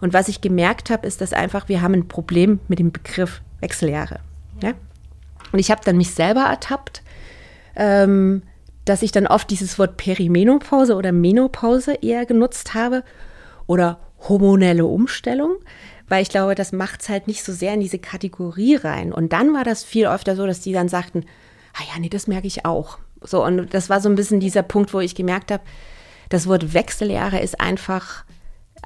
Und was ich gemerkt habe, ist, dass einfach wir haben ein Problem mit dem Begriff Wechseljahre. Ja? Und ich habe dann mich selber ertappt, ähm, dass ich dann oft dieses Wort Perimenopause oder Menopause eher genutzt habe oder hormonelle Umstellung, weil ich glaube, das macht es halt nicht so sehr in diese Kategorie rein. Und dann war das viel öfter so, dass die dann sagten, ah ja, nee, das merke ich auch. So, und das war so ein bisschen dieser Punkt, wo ich gemerkt habe, das Wort Wechseljahre ist einfach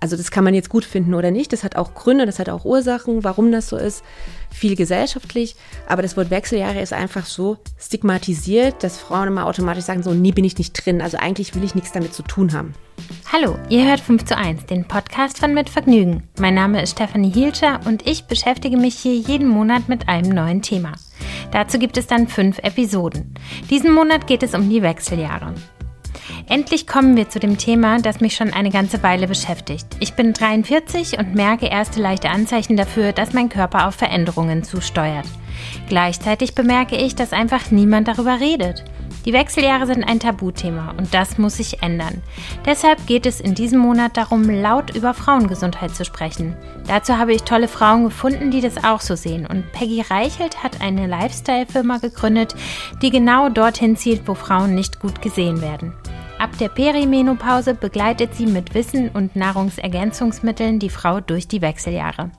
also das kann man jetzt gut finden oder nicht. Das hat auch Gründe, das hat auch Ursachen, warum das so ist. Viel gesellschaftlich. Aber das Wort Wechseljahre ist einfach so stigmatisiert, dass Frauen immer automatisch sagen, so, nie bin ich nicht drin. Also eigentlich will ich nichts damit zu tun haben. Hallo, ihr hört 5 zu 1, den Podcast von Mit Vergnügen. Mein Name ist Stefanie Hielscher und ich beschäftige mich hier jeden Monat mit einem neuen Thema. Dazu gibt es dann fünf Episoden. Diesen Monat geht es um die Wechseljahre. Endlich kommen wir zu dem Thema, das mich schon eine ganze Weile beschäftigt. Ich bin 43 und merke erste leichte Anzeichen dafür, dass mein Körper auf Veränderungen zusteuert. Gleichzeitig bemerke ich, dass einfach niemand darüber redet. Die Wechseljahre sind ein Tabuthema und das muss sich ändern. Deshalb geht es in diesem Monat darum, laut über Frauengesundheit zu sprechen. Dazu habe ich tolle Frauen gefunden, die das auch so sehen. Und Peggy Reichelt hat eine Lifestyle-Firma gegründet, die genau dorthin zielt, wo Frauen nicht gut gesehen werden. Ab der Perimenopause begleitet sie mit Wissen und Nahrungsergänzungsmitteln die Frau durch die Wechseljahre.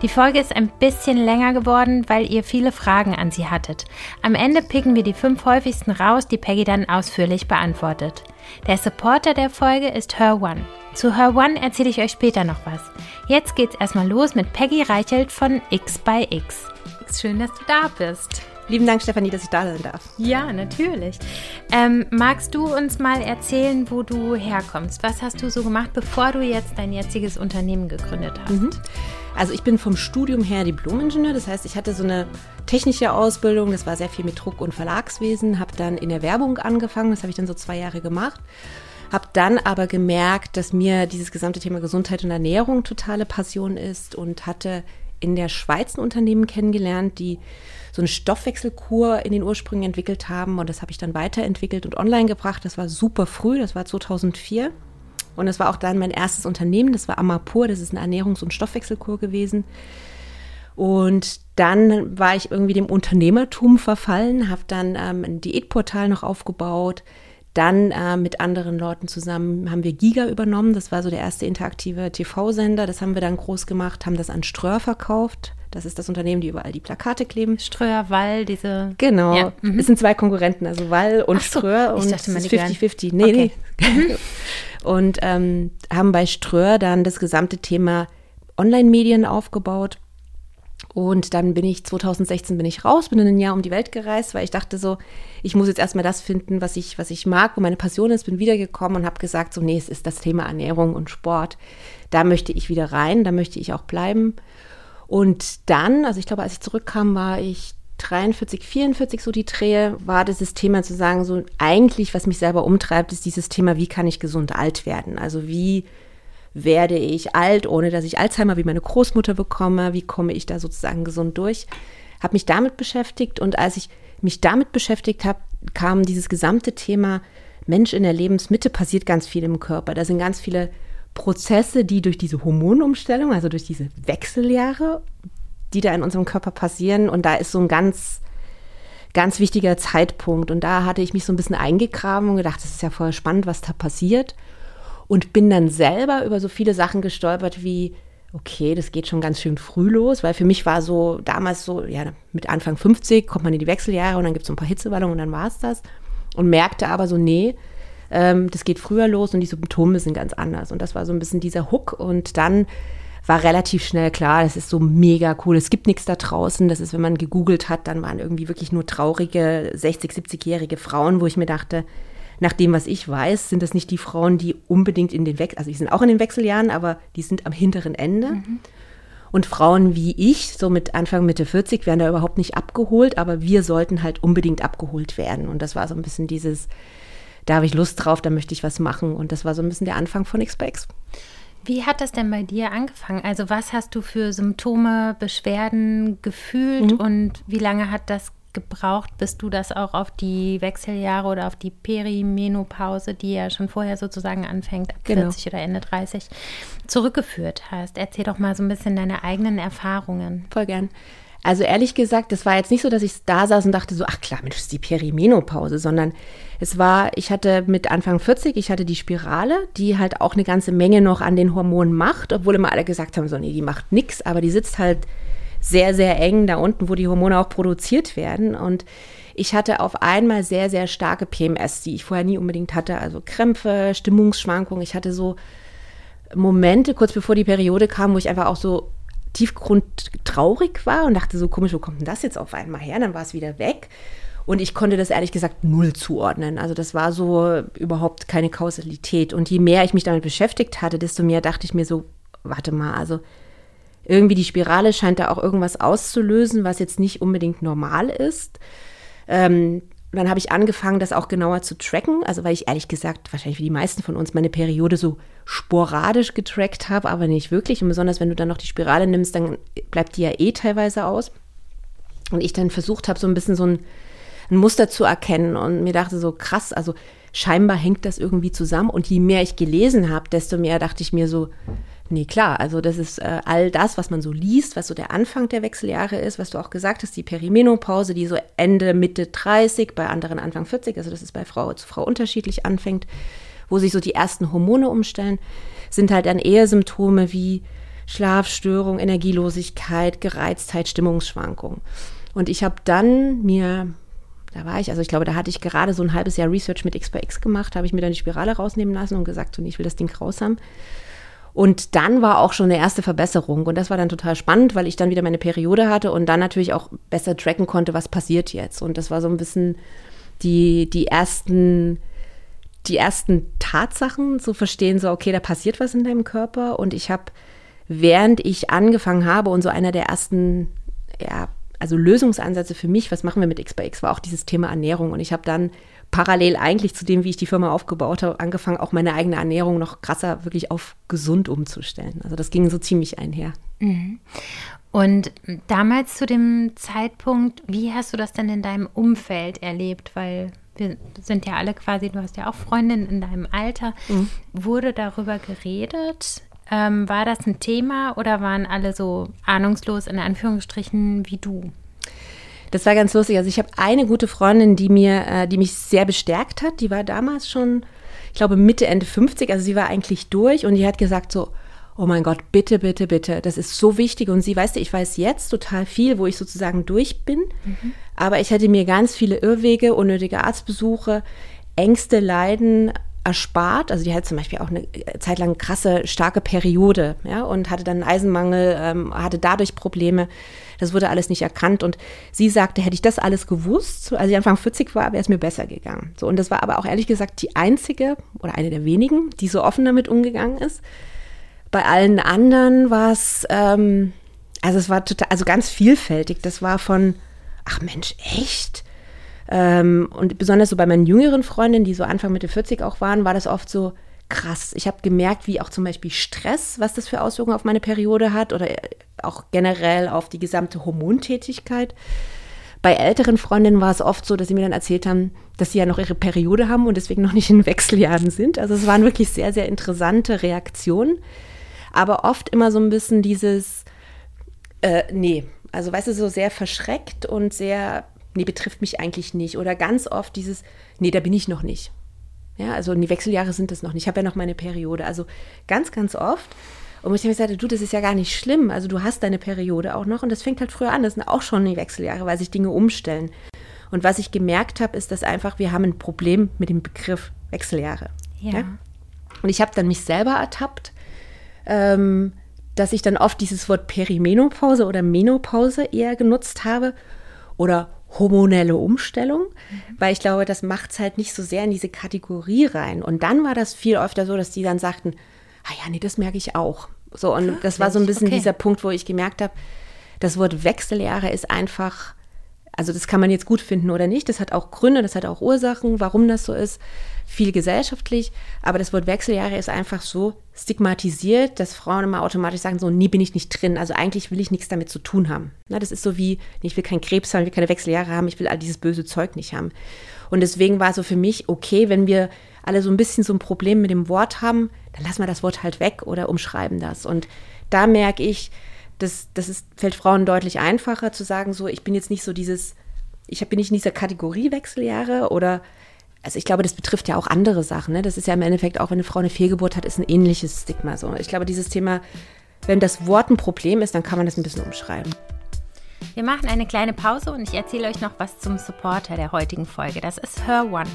Die Folge ist ein bisschen länger geworden, weil ihr viele Fragen an sie hattet. Am Ende picken wir die fünf häufigsten raus, die Peggy dann ausführlich beantwortet. Der Supporter der Folge ist Her One. Zu Her One erzähle ich euch später noch was. Jetzt geht's erstmal los mit Peggy Reichelt von X by X. Schön, dass du da bist. Lieben Dank, Stefanie, dass ich da sein darf. Ja, natürlich. Ähm, magst du uns mal erzählen, wo du herkommst? Was hast du so gemacht, bevor du jetzt dein jetziges Unternehmen gegründet hast? Mhm. Also ich bin vom Studium her Diplomingenieur, das heißt, ich hatte so eine technische Ausbildung, das war sehr viel mit Druck- und Verlagswesen, habe dann in der Werbung angefangen, das habe ich dann so zwei Jahre gemacht, habe dann aber gemerkt, dass mir dieses gesamte Thema Gesundheit und Ernährung totale Passion ist und hatte in der Schweiz ein Unternehmen kennengelernt, die so eine Stoffwechselkur in den Ursprüngen entwickelt haben. Und das habe ich dann weiterentwickelt und online gebracht. Das war super früh, das war 2004. Und das war auch dann mein erstes Unternehmen, das war Amapur, das ist eine Ernährungs- und Stoffwechselkur gewesen. Und dann war ich irgendwie dem Unternehmertum verfallen, habe dann ähm, ein Diätportal noch aufgebaut. Dann äh, mit anderen Leuten zusammen haben wir Giga übernommen. Das war so der erste interaktive TV-Sender. Das haben wir dann groß gemacht, haben das an Ströer verkauft. Das ist das Unternehmen, die überall die Plakate kleben. Ströer, Wall, diese. Genau. Ja. Mhm. Es sind zwei Konkurrenten, also Wall und so, Ströer. Und ich dachte, es ist 50-50. Nee, okay. nee. Mhm. und ähm, haben bei Ströer dann das gesamte Thema Online-Medien aufgebaut. Und dann bin ich 2016 bin ich raus, bin in ein Jahr um die Welt gereist, weil ich dachte so, ich muss jetzt erstmal das finden, was ich, was ich mag, wo meine Passion ist, bin wiedergekommen und habe gesagt, so, nee, es ist das Thema Ernährung und Sport. Da möchte ich wieder rein, da möchte ich auch bleiben. Und dann, also ich glaube, als ich zurückkam, war ich 43, 44 so die Drehe, war dieses Thema zu sagen, so eigentlich, was mich selber umtreibt, ist dieses Thema, wie kann ich gesund alt werden? Also wie werde ich alt, ohne dass ich Alzheimer wie meine Großmutter bekomme? Wie komme ich da sozusagen gesund durch? Habe mich damit beschäftigt und als ich mich damit beschäftigt habe, kam dieses gesamte Thema Mensch in der Lebensmitte passiert ganz viel im Körper. Da sind ganz viele Prozesse, die durch diese Hormonumstellung, also durch diese Wechseljahre, die da in unserem Körper passieren. Und da ist so ein ganz, ganz wichtiger Zeitpunkt. Und da hatte ich mich so ein bisschen eingegraben und gedacht, das ist ja voll spannend, was da passiert. Und bin dann selber über so viele Sachen gestolpert wie, okay, das geht schon ganz schön früh los, weil für mich war so damals so, ja, mit Anfang 50 kommt man in die Wechseljahre und dann gibt es so ein paar Hitzewallungen und dann war es das. Und merkte aber so, nee, ähm, das geht früher los und die Symptome sind ganz anders. Und das war so ein bisschen dieser Hook. Und dann war relativ schnell klar, das ist so mega cool. Es gibt nichts da draußen. Das ist, wenn man gegoogelt hat, dann waren irgendwie wirklich nur traurige 60, 70-jährige Frauen, wo ich mir dachte, nach dem, was ich weiß, sind das nicht die Frauen, die unbedingt in den Wechsel, also die sind auch in den Wechseljahren, aber die sind am hinteren Ende. Mhm. Und Frauen wie ich, so mit Anfang, Mitte 40, werden da überhaupt nicht abgeholt, aber wir sollten halt unbedingt abgeholt werden. Und das war so ein bisschen dieses, da habe ich Lust drauf, da möchte ich was machen. Und das war so ein bisschen der Anfang von XPX. Wie hat das denn bei dir angefangen? Also was hast du für Symptome, Beschwerden gefühlt mhm. und wie lange hat das gebraucht, bis du das auch auf die Wechseljahre oder auf die Perimenopause, die ja schon vorher sozusagen anfängt, ab genau. 40 oder Ende 30, zurückgeführt hast. Erzähl doch mal so ein bisschen deine eigenen Erfahrungen. Voll gern. Also ehrlich gesagt, das war jetzt nicht so, dass ich da saß und dachte so, ach klar, Mensch, ist die Perimenopause, sondern es war, ich hatte mit Anfang 40, ich hatte die Spirale, die halt auch eine ganze Menge noch an den Hormonen macht, obwohl immer alle gesagt haben, so, nee, die macht nichts, aber die sitzt halt sehr, sehr eng da unten, wo die Hormone auch produziert werden. Und ich hatte auf einmal sehr, sehr starke PMS, die ich vorher nie unbedingt hatte. Also Krämpfe, Stimmungsschwankungen. Ich hatte so Momente kurz bevor die Periode kam, wo ich einfach auch so tiefgrundtraurig war und dachte so komisch, wo kommt denn das jetzt auf einmal her? Dann war es wieder weg. Und ich konnte das ehrlich gesagt null zuordnen. Also das war so überhaupt keine Kausalität. Und je mehr ich mich damit beschäftigt hatte, desto mehr dachte ich mir so, warte mal, also irgendwie die Spirale scheint da auch irgendwas auszulösen, was jetzt nicht unbedingt normal ist. Ähm, dann habe ich angefangen, das auch genauer zu tracken. Also weil ich ehrlich gesagt, wahrscheinlich wie die meisten von uns, meine Periode so sporadisch getrackt habe, aber nicht wirklich. Und besonders wenn du dann noch die Spirale nimmst, dann bleibt die ja eh teilweise aus. Und ich dann versucht habe, so ein bisschen so ein, ein Muster zu erkennen und mir dachte so, krass, also scheinbar hängt das irgendwie zusammen. Und je mehr ich gelesen habe, desto mehr dachte ich mir so, Nee, klar. Also das ist äh, all das, was man so liest, was so der Anfang der Wechseljahre ist, was du auch gesagt hast, die Perimenopause, die so Ende, Mitte 30, bei anderen Anfang 40, also das ist bei Frau zu Frau unterschiedlich anfängt, wo sich so die ersten Hormone umstellen, sind halt dann eher Symptome wie Schlafstörung, Energielosigkeit, Gereiztheit, Stimmungsschwankung. Und ich habe dann mir da war ich, also ich glaube, da hatte ich gerade so ein halbes Jahr Research mit X bei X gemacht, habe ich mir dann die Spirale rausnehmen lassen und gesagt, so, nee, ich will das Ding raus haben. Und dann war auch schon eine erste Verbesserung. Und das war dann total spannend, weil ich dann wieder meine Periode hatte und dann natürlich auch besser tracken konnte, was passiert jetzt. Und das war so ein bisschen die, die ersten, die ersten Tatsachen zu verstehen, so, okay, da passiert was in deinem Körper. Und ich habe, während ich angefangen habe und so einer der ersten, ja, also Lösungsansätze für mich, was machen wir mit X bei X, war auch dieses Thema Ernährung. Und ich habe dann parallel eigentlich zu dem, wie ich die Firma aufgebaut habe, angefangen, auch meine eigene Ernährung noch krasser wirklich auf gesund umzustellen. Also das ging so ziemlich einher. Mhm. Und damals zu dem Zeitpunkt, wie hast du das denn in deinem Umfeld erlebt? Weil wir sind ja alle quasi, du hast ja auch Freundinnen in deinem Alter. Mhm. Wurde darüber geredet? Ähm, war das ein Thema oder waren alle so ahnungslos in Anführungsstrichen wie du? Das war ganz lustig. Also ich habe eine gute Freundin, die mir, äh, die mich sehr bestärkt hat. Die war damals schon, ich glaube, Mitte, Ende 50. Also sie war eigentlich durch und die hat gesagt so, oh mein Gott, bitte, bitte, bitte, das ist so wichtig. Und sie, weißt du, ich weiß jetzt total viel, wo ich sozusagen durch bin. Mhm. Aber ich hätte mir ganz viele Irrwege, unnötige Arztbesuche, Ängste, Leiden erspart. Also die hatte zum Beispiel auch eine Zeit lang krasse, starke Periode ja, und hatte dann einen Eisenmangel, ähm, hatte dadurch Probleme. Das wurde alles nicht erkannt. Und sie sagte, hätte ich das alles gewusst, als ich Anfang 40 war, wäre es mir besser gegangen. So, und das war aber auch ehrlich gesagt die einzige oder eine der wenigen, die so offen damit umgegangen ist. Bei allen anderen war es, ähm, also es war total, also ganz vielfältig. Das war von, ach Mensch, echt? Ähm, und besonders so bei meinen jüngeren Freundinnen, die so Anfang Mitte 40 auch waren, war das oft so krass. Ich habe gemerkt, wie auch zum Beispiel Stress, was das für Auswirkungen auf meine Periode hat oder auch generell auf die gesamte Hormontätigkeit. Bei älteren Freundinnen war es oft so, dass sie mir dann erzählt haben, dass sie ja noch ihre Periode haben und deswegen noch nicht in Wechseljahren sind. Also es waren wirklich sehr, sehr interessante Reaktionen. Aber oft immer so ein bisschen dieses, äh, nee, also weißt du, so sehr verschreckt und sehr nee, betrifft mich eigentlich nicht. Oder ganz oft dieses, nee, da bin ich noch nicht. Ja, also die Wechseljahre sind das noch nicht. Ich habe ja noch meine Periode. Also ganz, ganz oft. Und ich habe gesagt, du, das ist ja gar nicht schlimm. Also du hast deine Periode auch noch und das fängt halt früher an. Das sind auch schon die Wechseljahre, weil sich Dinge umstellen. Und was ich gemerkt habe, ist, dass einfach wir haben ein Problem mit dem Begriff Wechseljahre. Ja. ja? Und ich habe dann mich selber ertappt, ähm, dass ich dann oft dieses Wort Perimenopause oder Menopause eher genutzt habe oder hormonelle Umstellung, mhm. weil ich glaube, das macht es halt nicht so sehr in diese Kategorie rein. Und dann war das viel öfter so, dass die dann sagten, ah ja, nee, das merke ich auch. So, und Ach, das war so ein bisschen okay. dieser Punkt, wo ich gemerkt habe, das Wort Wechseljahre ist einfach Also das kann man jetzt gut finden oder nicht. Das hat auch Gründe, das hat auch Ursachen, warum das so ist. Viel gesellschaftlich. Aber das Wort Wechseljahre ist einfach so stigmatisiert, dass Frauen immer automatisch sagen, so, nie bin ich nicht drin. Also eigentlich will ich nichts damit zu tun haben. Na, das ist so wie, ich will keinen Krebs haben, ich will keine Wechseljahre haben, ich will all dieses böse Zeug nicht haben. Und deswegen war so für mich, okay, wenn wir alle so ein bisschen so ein Problem mit dem Wort haben, dann lassen wir das Wort halt weg oder umschreiben das. Und da merke ich, das, das ist, fällt Frauen deutlich einfacher zu sagen, so, ich bin jetzt nicht so dieses, ich bin nicht in dieser Kategorie Wechseljahre oder, also ich glaube, das betrifft ja auch andere Sachen. Ne? Das ist ja im Endeffekt auch, wenn eine Frau eine Fehlgeburt hat, ist ein ähnliches Stigma. So. Ich glaube, dieses Thema, wenn das Wort ein Problem ist, dann kann man das ein bisschen umschreiben. Wir machen eine kleine Pause und ich erzähle euch noch was zum Supporter der heutigen Folge. Das ist Her One.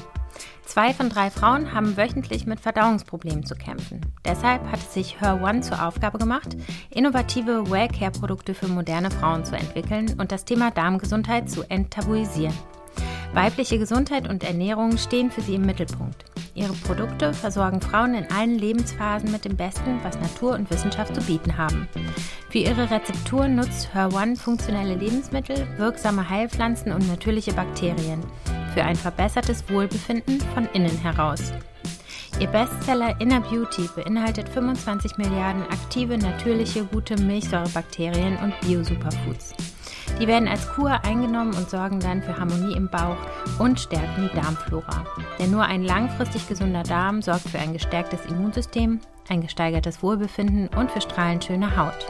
Zwei von drei Frauen haben wöchentlich mit Verdauungsproblemen zu kämpfen. Deshalb hat es sich Her One zur Aufgabe gemacht, innovative Wellcare-Produkte für moderne Frauen zu entwickeln und das Thema Darmgesundheit zu enttabuisieren. Weibliche Gesundheit und Ernährung stehen für sie im Mittelpunkt. Ihre Produkte versorgen Frauen in allen Lebensphasen mit dem Besten, was Natur und Wissenschaft zu bieten haben. Für ihre Rezeptur nutzt Her One funktionelle Lebensmittel, wirksame Heilpflanzen und natürliche Bakterien für ein verbessertes Wohlbefinden von innen heraus. Ihr Bestseller Inner Beauty beinhaltet 25 Milliarden aktive, natürliche, gute Milchsäurebakterien und Bio-Superfoods. Die werden als Kur eingenommen und sorgen dann für Harmonie im Bauch und stärken die Darmflora. Denn nur ein langfristig gesunder Darm sorgt für ein gestärktes Immunsystem, ein gesteigertes Wohlbefinden und für strahlend schöne Haut.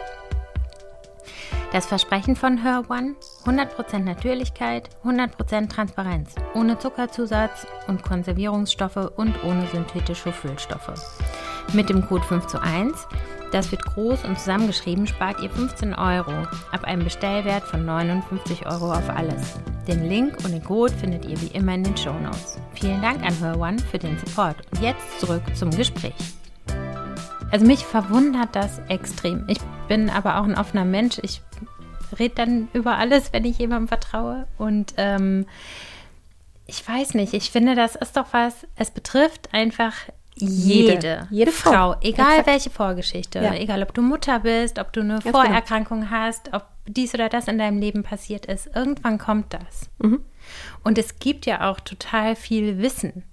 Das Versprechen von Her One: 100% Natürlichkeit, 100% Transparenz, ohne Zuckerzusatz und Konservierungsstoffe und ohne synthetische Füllstoffe. Mit dem Code 5 zu 1, das wird groß und zusammengeschrieben, spart ihr 15 Euro ab einem Bestellwert von 59 Euro auf alles. Den Link und den Code findet ihr wie immer in den Show Notes. Vielen Dank an Her One für den Support. Und jetzt zurück zum Gespräch. Also mich verwundert das extrem. Ich bin aber auch ein offener Mensch. Ich rede dann über alles, wenn ich jemandem vertraue. Und ähm, ich weiß nicht, ich finde, das ist doch was, es betrifft einfach jede, jede, jede Frau, Frau egal Exakt. welche Vorgeschichte, ja. egal ob du Mutter bist, ob du eine Ganz genau. Vorerkrankung genau. hast, ob dies oder das in deinem Leben passiert ist, irgendwann kommt das. Mhm. Und es gibt ja auch total viel Wissen,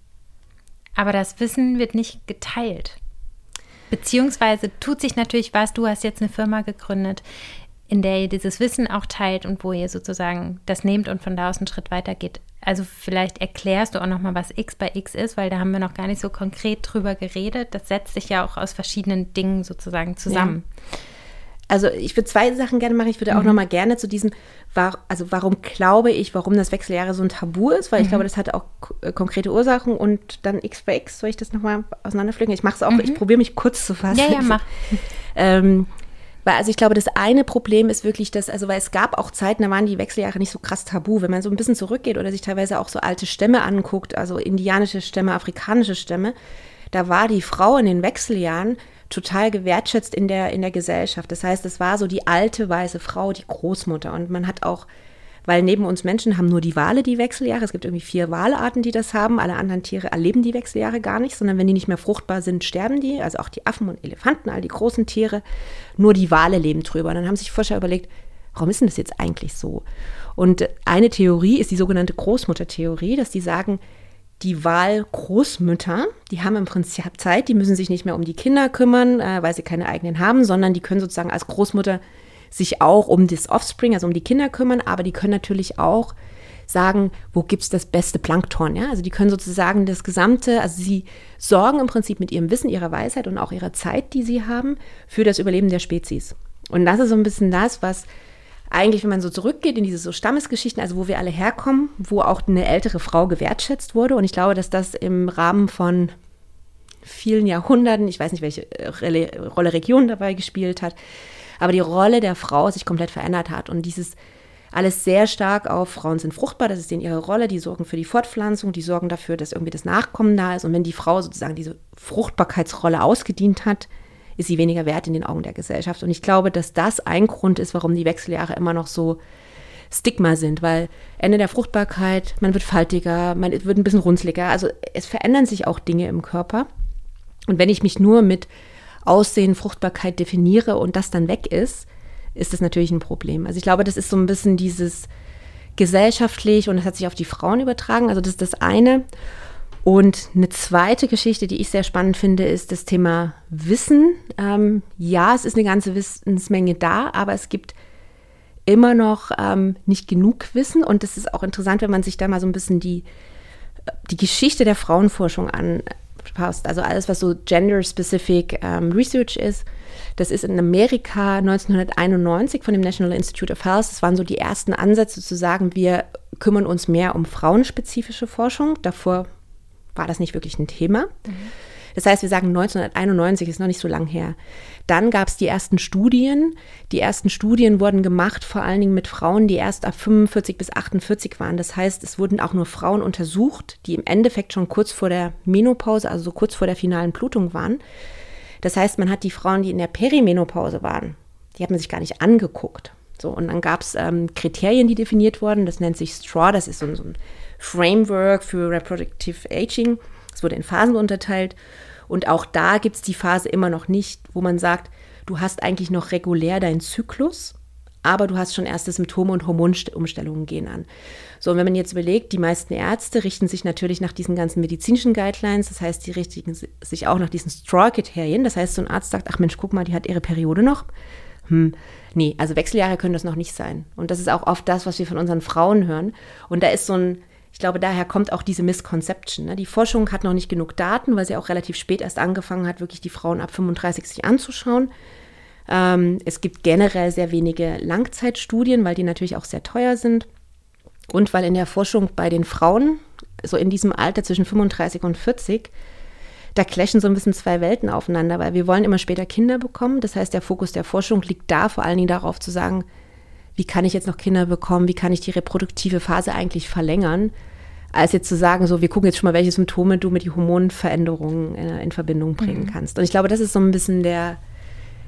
aber das Wissen wird nicht geteilt. Beziehungsweise tut sich natürlich was, du hast jetzt eine Firma gegründet, in der ihr dieses Wissen auch teilt und wo ihr sozusagen das nehmt und von da aus einen Schritt weiter geht. Also vielleicht erklärst du auch nochmal, was X bei X ist, weil da haben wir noch gar nicht so konkret drüber geredet. Das setzt sich ja auch aus verschiedenen Dingen sozusagen zusammen. Ja. Also ich würde zwei Sachen gerne machen. Ich würde auch mhm. nochmal gerne zu diesem, war, also warum glaube ich, warum das Wechseljahre so ein Tabu ist, weil mhm. ich glaube, das hat auch äh, konkrete Ursachen und dann X bei X, soll ich das nochmal auseinanderpflücken? Ich mache es auch, mhm. ich probiere mich kurz zu fassen. Ja, ja, mach. ähm, weil, also ich glaube, das eine Problem ist wirklich, dass, also weil es gab auch Zeiten, da waren die Wechseljahre nicht so krass tabu. Wenn man so ein bisschen zurückgeht oder sich teilweise auch so alte Stämme anguckt, also indianische Stämme, afrikanische Stämme, da war die Frau in den Wechseljahren total gewertschätzt in der, in der Gesellschaft. Das heißt, es war so die alte weiße Frau, die Großmutter. Und man hat auch weil neben uns Menschen haben nur die Wale die Wechseljahre. Es gibt irgendwie vier Walarten, die das haben. Alle anderen Tiere erleben die Wechseljahre gar nicht, sondern wenn die nicht mehr fruchtbar sind, sterben die. Also auch die Affen und Elefanten, all die großen Tiere. Nur die Wale leben drüber. Und dann haben sich Forscher überlegt, warum ist denn das jetzt eigentlich so? Und eine Theorie ist die sogenannte Großmuttertheorie, dass die sagen, die Wahlgroßmütter, die haben im Prinzip Zeit, die müssen sich nicht mehr um die Kinder kümmern, äh, weil sie keine eigenen haben, sondern die können sozusagen als Großmutter sich auch um das Offspring, also um die Kinder kümmern, aber die können natürlich auch sagen, wo gibt es das beste Plankton. Ja? Also die können sozusagen das gesamte, also sie sorgen im Prinzip mit ihrem Wissen, ihrer Weisheit und auch ihrer Zeit, die sie haben, für das Überleben der Spezies. Und das ist so ein bisschen das, was eigentlich, wenn man so zurückgeht in diese so Stammesgeschichten, also wo wir alle herkommen, wo auch eine ältere Frau gewertschätzt wurde. Und ich glaube, dass das im Rahmen von vielen Jahrhunderten, ich weiß nicht, welche Rolle Region dabei gespielt hat, aber die Rolle der Frau sich komplett verändert hat und dieses alles sehr stark auf Frauen sind fruchtbar, das ist denen ihre Rolle, die sorgen für die Fortpflanzung, die sorgen dafür, dass irgendwie das Nachkommen da ist. Und wenn die Frau sozusagen diese Fruchtbarkeitsrolle ausgedient hat, ist sie weniger wert in den Augen der Gesellschaft. Und ich glaube, dass das ein Grund ist, warum die Wechseljahre immer noch so Stigma sind, weil Ende der Fruchtbarkeit, man wird faltiger, man wird ein bisschen runzliger, also es verändern sich auch Dinge im Körper. Und wenn ich mich nur mit Aussehen, Fruchtbarkeit definiere und das dann weg ist, ist das natürlich ein Problem. Also ich glaube, das ist so ein bisschen dieses, gesellschaftlich und es hat sich auf die Frauen übertragen. Also das ist das eine. Und eine zweite Geschichte, die ich sehr spannend finde, ist das Thema Wissen. Ähm, ja, es ist eine ganze Wissensmenge da, aber es gibt immer noch ähm, nicht genug Wissen. Und das ist auch interessant, wenn man sich da mal so ein bisschen die, die Geschichte der Frauenforschung anpasst. Also alles, was so gender-specific ähm, Research ist. Das ist in Amerika 1991 von dem National Institute of Health. Das waren so die ersten Ansätze zu sagen, wir kümmern uns mehr um frauenspezifische Forschung. Davor war das nicht wirklich ein Thema. Mhm. Das heißt, wir sagen 1991 ist noch nicht so lang her. Dann gab es die ersten Studien. Die ersten Studien wurden gemacht, vor allen Dingen mit Frauen, die erst ab 45 bis 48 waren. Das heißt, es wurden auch nur Frauen untersucht, die im Endeffekt schon kurz vor der Menopause, also so kurz vor der finalen Blutung waren. Das heißt, man hat die Frauen, die in der Perimenopause waren, die hat man sich gar nicht angeguckt. So, und dann gab es ähm, Kriterien, die definiert wurden. Das nennt sich STRAW, das ist so, so ein Framework für Reproductive Aging. Es wurde in Phasen unterteilt. Und auch da gibt es die Phase immer noch nicht, wo man sagt, du hast eigentlich noch regulär deinen Zyklus, aber du hast schon erste Symptome und Hormonumstellungen gehen an. So, und wenn man jetzt überlegt, die meisten Ärzte richten sich natürlich nach diesen ganzen medizinischen Guidelines, das heißt, die richten sich auch nach diesen Straw-Kriterien. Das heißt, so ein Arzt sagt, ach Mensch, guck mal, die hat ihre Periode noch. Hm, nee, also Wechseljahre können das noch nicht sein. Und das ist auch oft das, was wir von unseren Frauen hören. Und da ist so ein, ich glaube, daher kommt auch diese Misconception. Ne? Die Forschung hat noch nicht genug Daten, weil sie auch relativ spät erst angefangen hat, wirklich die Frauen ab 35 sich anzuschauen. Ähm, es gibt generell sehr wenige Langzeitstudien, weil die natürlich auch sehr teuer sind. Und weil in der Forschung bei den Frauen, so in diesem Alter zwischen 35 und 40, da clashen so ein bisschen zwei Welten aufeinander, weil wir wollen immer später Kinder bekommen. Das heißt, der Fokus der Forschung liegt da vor allen Dingen darauf zu sagen, wie kann ich jetzt noch Kinder bekommen, wie kann ich die reproduktive Phase eigentlich verlängern, als jetzt zu sagen, so, wir gucken jetzt schon mal, welche Symptome du mit den Hormonveränderungen in, äh, in Verbindung bringen mhm. kannst. Und ich glaube, das ist so ein bisschen der,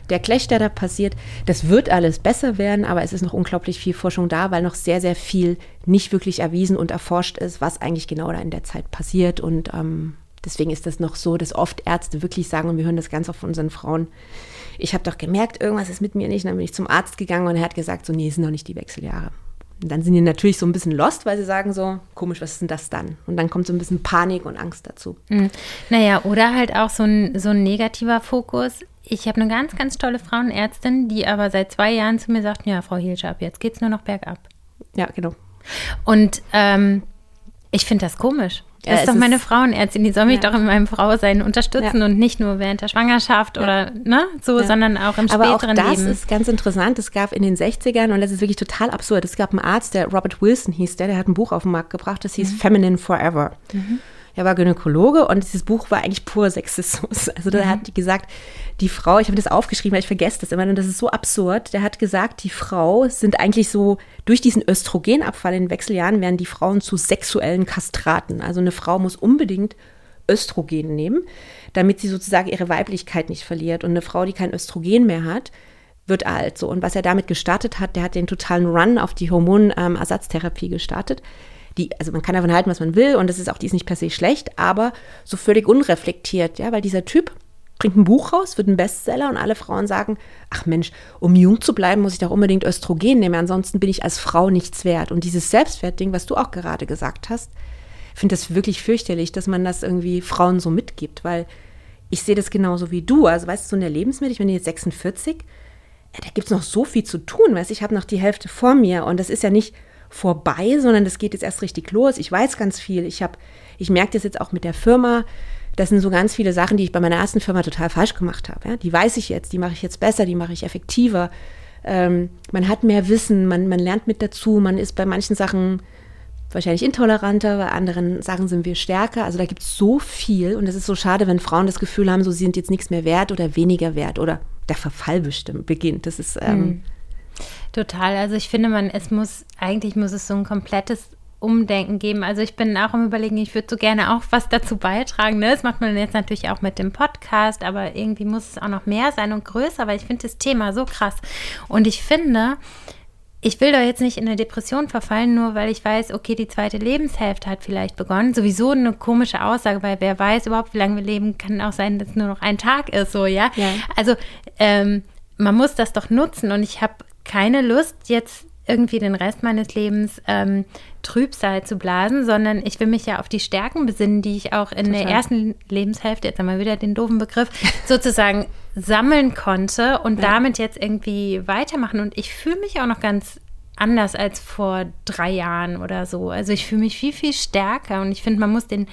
der Clash, der da passiert. Das wird alles besser werden, aber es ist noch unglaublich viel Forschung da, weil noch sehr, sehr viel nicht wirklich erwiesen und erforscht ist, was eigentlich genau da in der Zeit passiert. Und ähm, deswegen ist das noch so, dass oft Ärzte wirklich sagen, und wir hören das ganz oft von unseren Frauen, ich habe doch gemerkt, irgendwas ist mit mir nicht. Und dann bin ich zum Arzt gegangen und er hat gesagt, so, nee, es sind noch nicht die Wechseljahre. Und dann sind die natürlich so ein bisschen lost, weil sie sagen so, komisch, was ist denn das dann? Und dann kommt so ein bisschen Panik und Angst dazu. Mhm. Naja, oder halt auch so ein, so ein negativer Fokus. Ich habe eine ganz, ganz tolle Frauenärztin, die aber seit zwei Jahren zu mir sagt, ja, Frau Hilscher, ab jetzt geht es nur noch bergab. Ja, genau. Und ähm, ich finde das komisch. Ja, das ist doch meine Frauenärztin, die soll mich ja. doch in meinem Frausein unterstützen ja. und nicht nur während der Schwangerschaft oder ne, so, sondern auch im Aber späteren auch das Leben. ist ganz interessant. Es gab in den 60ern, und das ist wirklich total absurd, es gab einen Arzt, der Robert Wilson hieß der, der hat ein Buch auf den Markt gebracht, das hieß mhm. Feminine Forever. Mhm. Er war Gynäkologe und dieses Buch war eigentlich pur Sexismus. Also da mhm. hat die gesagt, die Frau, ich habe das aufgeschrieben, weil ich vergesse das immer, und das ist so absurd. Der hat gesagt, die Frau sind eigentlich so, durch diesen Östrogenabfall in den Wechseljahren werden die Frauen zu sexuellen Kastraten. Also eine Frau muss unbedingt Östrogen nehmen, damit sie sozusagen ihre Weiblichkeit nicht verliert. Und eine Frau, die kein Östrogen mehr hat, wird alt. So. Und was er damit gestartet hat, der hat den totalen Run auf die Hormonersatztherapie gestartet die, also man kann davon halten, was man will und das ist auch, die ist nicht per se schlecht, aber so völlig unreflektiert, ja, weil dieser Typ bringt ein Buch raus, wird ein Bestseller und alle Frauen sagen, ach Mensch, um jung zu bleiben, muss ich doch unbedingt Östrogen nehmen, ansonsten bin ich als Frau nichts wert. Und dieses Selbstwertding, was du auch gerade gesagt hast, finde das wirklich fürchterlich, dass man das irgendwie Frauen so mitgibt, weil ich sehe das genauso wie du. Also weißt du, so in der Lebensmittel, ich bin jetzt 46, da gibt es noch so viel zu tun, weißt ich habe noch die Hälfte vor mir und das ist ja nicht, vorbei, sondern das geht jetzt erst richtig los. Ich weiß ganz viel. Ich habe, ich merke das jetzt auch mit der Firma. Das sind so ganz viele Sachen, die ich bei meiner ersten Firma total falsch gemacht habe. Ja? Die weiß ich jetzt, die mache ich jetzt besser, die mache ich effektiver. Ähm, man hat mehr Wissen, man, man lernt mit dazu, man ist bei manchen Sachen wahrscheinlich intoleranter, bei anderen Sachen sind wir stärker. Also da gibt es so viel und es ist so schade, wenn Frauen das Gefühl haben, so sie sind jetzt nichts mehr wert oder weniger wert oder der Verfall bestimmt beginnt. Das ist ähm, mhm. Total. Also ich finde, man, es muss, eigentlich muss es so ein komplettes Umdenken geben. Also ich bin auch im Überlegen, ich würde so gerne auch was dazu beitragen. Ne? Das macht man jetzt natürlich auch mit dem Podcast, aber irgendwie muss es auch noch mehr sein und größer, weil ich finde das Thema so krass. Und ich finde, ich will doch jetzt nicht in eine Depression verfallen, nur weil ich weiß, okay, die zweite Lebenshälfte hat vielleicht begonnen. Sowieso eine komische Aussage, weil wer weiß überhaupt, wie lange wir leben, kann auch sein, dass es nur noch ein Tag ist, so, ja. ja. Also ähm, man muss das doch nutzen und ich habe keine Lust, jetzt irgendwie den Rest meines Lebens ähm, Trübsal zu blasen, sondern ich will mich ja auf die Stärken besinnen, die ich auch in Total. der ersten Lebenshälfte, jetzt haben wir wieder den doofen Begriff, sozusagen sammeln konnte und ja. damit jetzt irgendwie weitermachen. Und ich fühle mich auch noch ganz anders als vor drei Jahren oder so. Also ich fühle mich viel, viel stärker und ich finde, man muss den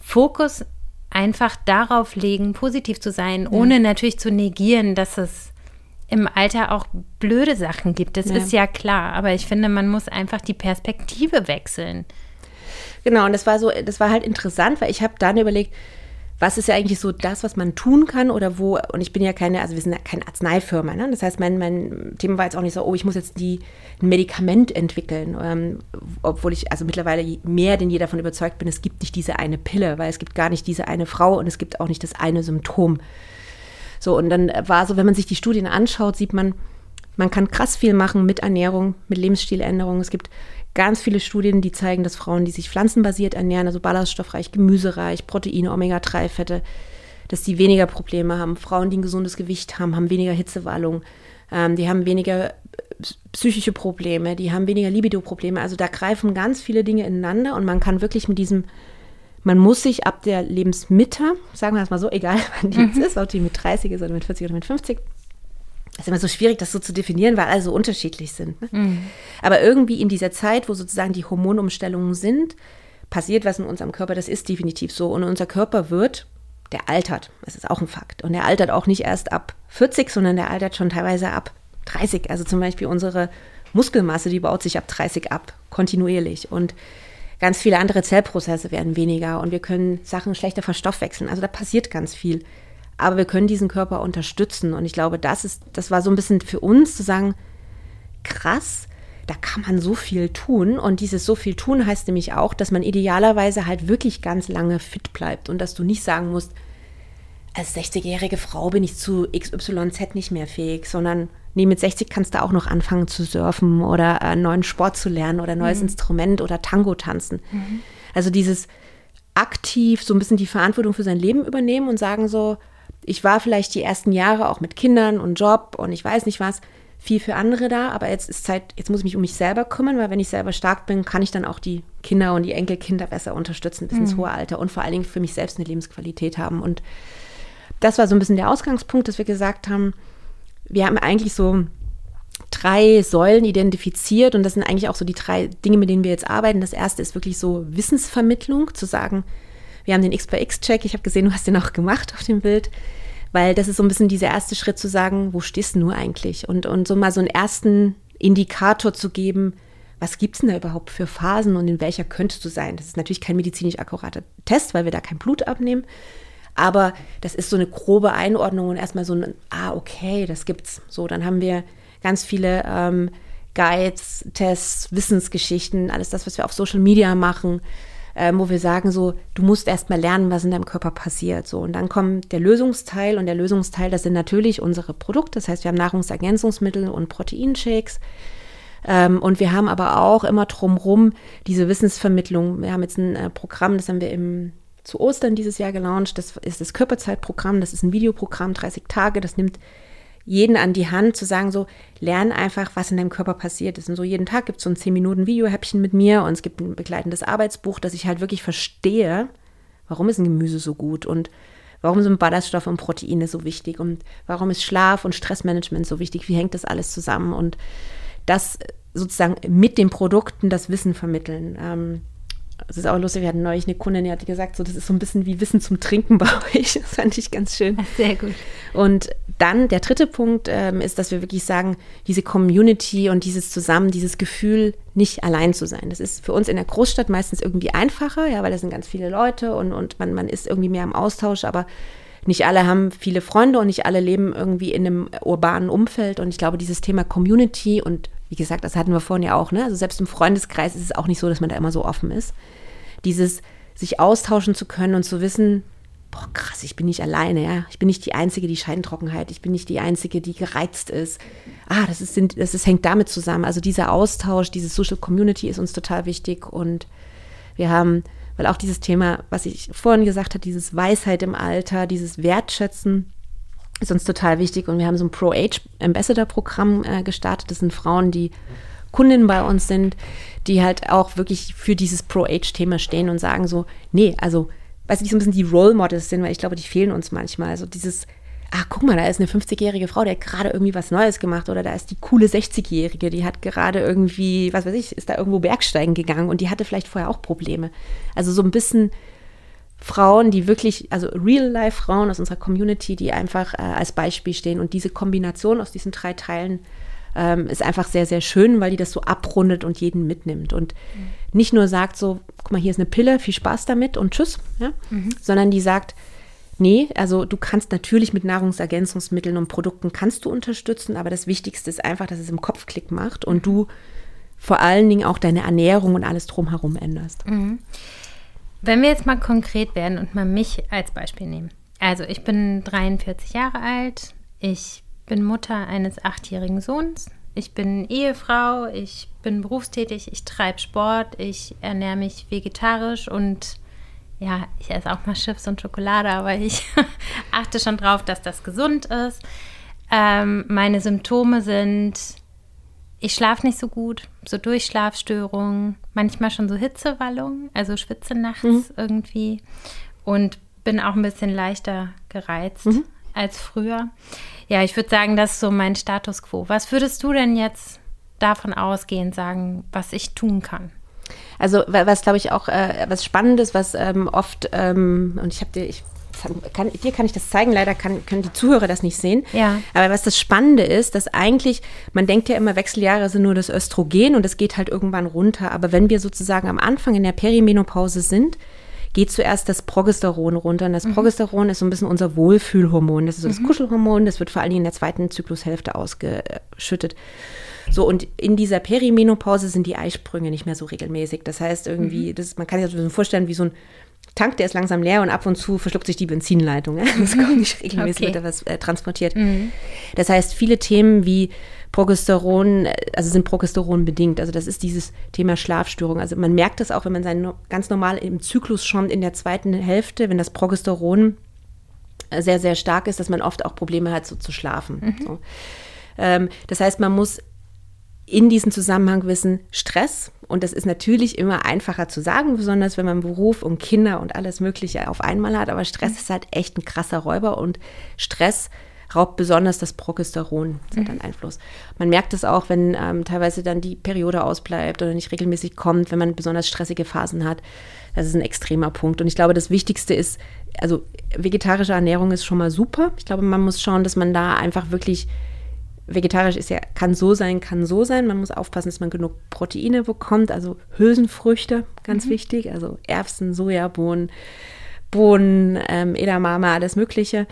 Fokus einfach darauf legen, positiv zu sein, ohne ja. natürlich zu negieren, dass es im Alter auch blöde Sachen gibt. Das ja. ist ja klar, aber ich finde, man muss einfach die Perspektive wechseln. Genau, und das war so, das war halt interessant, weil ich habe dann überlegt, was ist ja eigentlich so das, was man tun kann oder wo, und ich bin ja keine, also wir sind ja keine Arzneifirma, ne? das heißt, mein, mein Thema war jetzt auch nicht so, oh, ich muss jetzt die, ein Medikament entwickeln, ähm, obwohl ich also mittlerweile mehr denn je davon überzeugt bin, es gibt nicht diese eine Pille, weil es gibt gar nicht diese eine Frau und es gibt auch nicht das eine Symptom. So, und dann war so, wenn man sich die Studien anschaut, sieht man, man kann krass viel machen mit Ernährung, mit Lebensstiländerungen. Es gibt ganz viele Studien, die zeigen, dass Frauen, die sich pflanzenbasiert ernähren, also ballaststoffreich, gemüsereich, Proteine, Omega-3-Fette, dass die weniger Probleme haben. Frauen, die ein gesundes Gewicht haben, haben weniger Hitzewallung, ähm, die haben weniger psychische Probleme, die haben weniger Libido-Probleme. Also da greifen ganz viele Dinge ineinander und man kann wirklich mit diesem man muss sich ab der Lebensmitte, sagen wir es mal so, egal wann die mhm. jetzt ist, ob die mit 30 ist oder mit 40 oder mit 50, das ist immer so schwierig, das so zu definieren, weil alle so unterschiedlich sind. Ne? Mhm. Aber irgendwie in dieser Zeit, wo sozusagen die Hormonumstellungen sind, passiert was in unserem Körper. Das ist definitiv so. Und unser Körper wird, der altert. Das ist auch ein Fakt. Und der altert auch nicht erst ab 40, sondern der altert schon teilweise ab 30. Also zum Beispiel unsere Muskelmasse, die baut sich ab 30 ab, kontinuierlich. Und ganz viele andere Zellprozesse werden weniger und wir können Sachen schlechter verstoffwechseln. Also da passiert ganz viel. Aber wir können diesen Körper unterstützen. Und ich glaube, das ist, das war so ein bisschen für uns zu sagen, krass, da kann man so viel tun. Und dieses so viel tun heißt nämlich auch, dass man idealerweise halt wirklich ganz lange fit bleibt und dass du nicht sagen musst, als 60-jährige Frau bin ich zu XYZ nicht mehr fähig, sondern nee, mit 60 kannst du auch noch anfangen zu surfen oder einen neuen Sport zu lernen oder ein neues mhm. Instrument oder Tango tanzen. Mhm. Also dieses aktiv so ein bisschen die Verantwortung für sein Leben übernehmen und sagen so, ich war vielleicht die ersten Jahre auch mit Kindern und Job und ich weiß nicht was, viel für andere da, aber jetzt ist Zeit, jetzt muss ich mich um mich selber kümmern, weil wenn ich selber stark bin, kann ich dann auch die Kinder und die Enkelkinder besser unterstützen bis mhm. ins hohe Alter und vor allen Dingen für mich selbst eine Lebensqualität haben. Und das war so ein bisschen der Ausgangspunkt, dass wir gesagt haben, wir haben eigentlich so drei Säulen identifiziert und das sind eigentlich auch so die drei Dinge, mit denen wir jetzt arbeiten. Das erste ist wirklich so Wissensvermittlung, zu sagen, wir haben den X by X-Check, ich habe gesehen, du hast den auch gemacht auf dem Bild, weil das ist so ein bisschen dieser erste Schritt zu sagen, wo stehst du eigentlich? Und, und so mal so einen ersten Indikator zu geben, was gibt es denn da überhaupt für Phasen und in welcher könntest du sein? Das ist natürlich kein medizinisch akkurater Test, weil wir da kein Blut abnehmen. Aber das ist so eine grobe Einordnung und erstmal so ein, ah, okay, das gibt's. So, dann haben wir ganz viele ähm, Guides, Tests, Wissensgeschichten, alles das, was wir auf Social Media machen, ähm, wo wir sagen so, du musst erstmal lernen, was in deinem Körper passiert. So, und dann kommt der Lösungsteil und der Lösungsteil, das sind natürlich unsere Produkte. Das heißt, wir haben Nahrungsergänzungsmittel und Proteinshakes. Ähm, und wir haben aber auch immer drumrum diese Wissensvermittlung. Wir haben jetzt ein äh, Programm, das haben wir im zu Ostern dieses Jahr gelauncht. Das ist das Körperzeitprogramm. Das ist ein Videoprogramm, 30 Tage. Das nimmt jeden an die Hand zu sagen, so, lern einfach, was in deinem Körper passiert ist. Und so jeden Tag gibt es so ein 10 Minuten Videohäppchen mit mir und es gibt ein begleitendes Arbeitsbuch, dass ich halt wirklich verstehe, warum ist ein Gemüse so gut und warum sind Ballaststoffe und Proteine so wichtig und warum ist Schlaf und Stressmanagement so wichtig, wie hängt das alles zusammen und das sozusagen mit den Produkten das Wissen vermitteln. Ähm, es ist auch lustig, wir hatten neulich eine Kundin, die hat gesagt, so, das ist so ein bisschen wie Wissen zum Trinken bei euch. Das fand ich ganz schön. Sehr gut. Und dann der dritte Punkt ähm, ist, dass wir wirklich sagen, diese Community und dieses Zusammen, dieses Gefühl, nicht allein zu sein. Das ist für uns in der Großstadt meistens irgendwie einfacher, ja, weil da sind ganz viele Leute und, und man, man ist irgendwie mehr im Austausch, aber nicht alle haben viele Freunde und nicht alle leben irgendwie in einem urbanen Umfeld. Und ich glaube, dieses Thema Community und wie gesagt, das hatten wir vorhin ja auch, ne? Also selbst im Freundeskreis ist es auch nicht so, dass man da immer so offen ist. Dieses sich austauschen zu können und zu wissen, boah, krass, ich bin nicht alleine, ja. Ich bin nicht die Einzige, die Scheintrockenheit, ich bin nicht die Einzige, die gereizt ist. Ah, das ist, das ist, hängt damit zusammen. Also dieser Austausch, diese Social Community ist uns total wichtig und wir haben, weil auch dieses Thema, was ich vorhin gesagt habe, dieses Weisheit im Alter, dieses Wertschätzen, ist uns total wichtig und wir haben so ein Pro-Age Ambassador Programm äh, gestartet. Das sind Frauen, die Kundinnen bei uns sind, die halt auch wirklich für dieses Pro-Age-Thema stehen und sagen so, nee, also, weiß nicht, so ein bisschen die Role Models sind, weil ich glaube, die fehlen uns manchmal. Also dieses, ah, guck mal, da ist eine 50-jährige Frau, die hat gerade irgendwie was Neues gemacht oder da ist die coole 60-jährige, die hat gerade irgendwie, was weiß ich, ist da irgendwo Bergsteigen gegangen und die hatte vielleicht vorher auch Probleme. Also so ein bisschen Frauen, die wirklich, also Real-Life-Frauen aus unserer Community, die einfach äh, als Beispiel stehen und diese Kombination aus diesen drei Teilen ähm, ist einfach sehr, sehr schön, weil die das so abrundet und jeden mitnimmt und mhm. nicht nur sagt so, guck mal, hier ist eine Pille, viel Spaß damit und tschüss, ja? Mhm. sondern die sagt, nee, also du kannst natürlich mit Nahrungsergänzungsmitteln und Produkten kannst du unterstützen, aber das Wichtigste ist einfach, dass es im Kopf Klick macht und du vor allen Dingen auch deine Ernährung und alles drumherum änderst. Mhm. Wenn wir jetzt mal konkret werden und mal mich als Beispiel nehmen. Also ich bin 43 Jahre alt, ich bin Mutter eines achtjährigen Sohns. Ich bin Ehefrau, ich bin berufstätig, ich treibe Sport, ich ernähre mich vegetarisch und ja, ich esse auch mal Chips und Schokolade, aber ich achte schon drauf, dass das gesund ist. Ähm, meine Symptome sind, ich schlafe nicht so gut, so Durchschlafstörungen, manchmal schon so Hitzewallungen, also schwitze nachts mhm. irgendwie und bin auch ein bisschen leichter gereizt mhm. als früher. Ja, ich würde sagen, das ist so mein Status quo. Was würdest du denn jetzt davon ausgehend sagen, was ich tun kann? Also was glaube ich auch äh, was Spannendes, was ähm, oft ähm, und ich habe dir ich kann, dir kann ich das zeigen, leider kann, können die Zuhörer das nicht sehen. Ja. Aber was das Spannende ist, dass eigentlich, man denkt ja immer, Wechseljahre sind nur das Östrogen und es geht halt irgendwann runter. Aber wenn wir sozusagen am Anfang in der Perimenopause sind, geht zuerst das Progesteron runter. Und das mhm. Progesteron ist so ein bisschen unser Wohlfühlhormon. Das ist so das mhm. Kuschelhormon. Das wird vor allen Dingen in der zweiten Zyklushälfte ausgeschüttet. So, und in dieser Perimenopause sind die Eisprünge nicht mehr so regelmäßig. Das heißt, irgendwie, mhm. das, man kann sich das so vorstellen, wie so ein Tank, der ist langsam leer und ab und zu verschluckt sich die Benzinleitung. Ja? Das kommt nicht regelmäßig, okay. wird da was äh, transportiert. Mhm. Das heißt, viele Themen wie Progesteron, also sind Progesteron bedingt. Also das ist dieses Thema Schlafstörung. Also man merkt das auch, wenn man sein ganz normal im Zyklus schon in der zweiten Hälfte, wenn das Progesteron sehr, sehr stark ist, dass man oft auch Probleme hat, so zu schlafen. Mhm. So. Ähm, das heißt, man muss in diesem Zusammenhang wissen, Stress, und das ist natürlich immer einfacher zu sagen, besonders wenn man Beruf und Kinder und alles Mögliche auf einmal hat, aber Stress ist halt echt ein krasser Räuber und Stress raubt besonders das Progesteron. Das hat einen Einfluss. Man merkt es auch, wenn ähm, teilweise dann die Periode ausbleibt oder nicht regelmäßig kommt, wenn man besonders stressige Phasen hat. Das ist ein extremer Punkt. Und ich glaube, das Wichtigste ist, also vegetarische Ernährung ist schon mal super. Ich glaube, man muss schauen, dass man da einfach wirklich vegetarisch ist ja, kann so sein, kann so sein. Man muss aufpassen, dass man genug Proteine bekommt, also Hülsenfrüchte, ganz mhm. wichtig, also Erbsen, Sojabohnen, Bohnen, ähm, Edamame, alles Mögliche.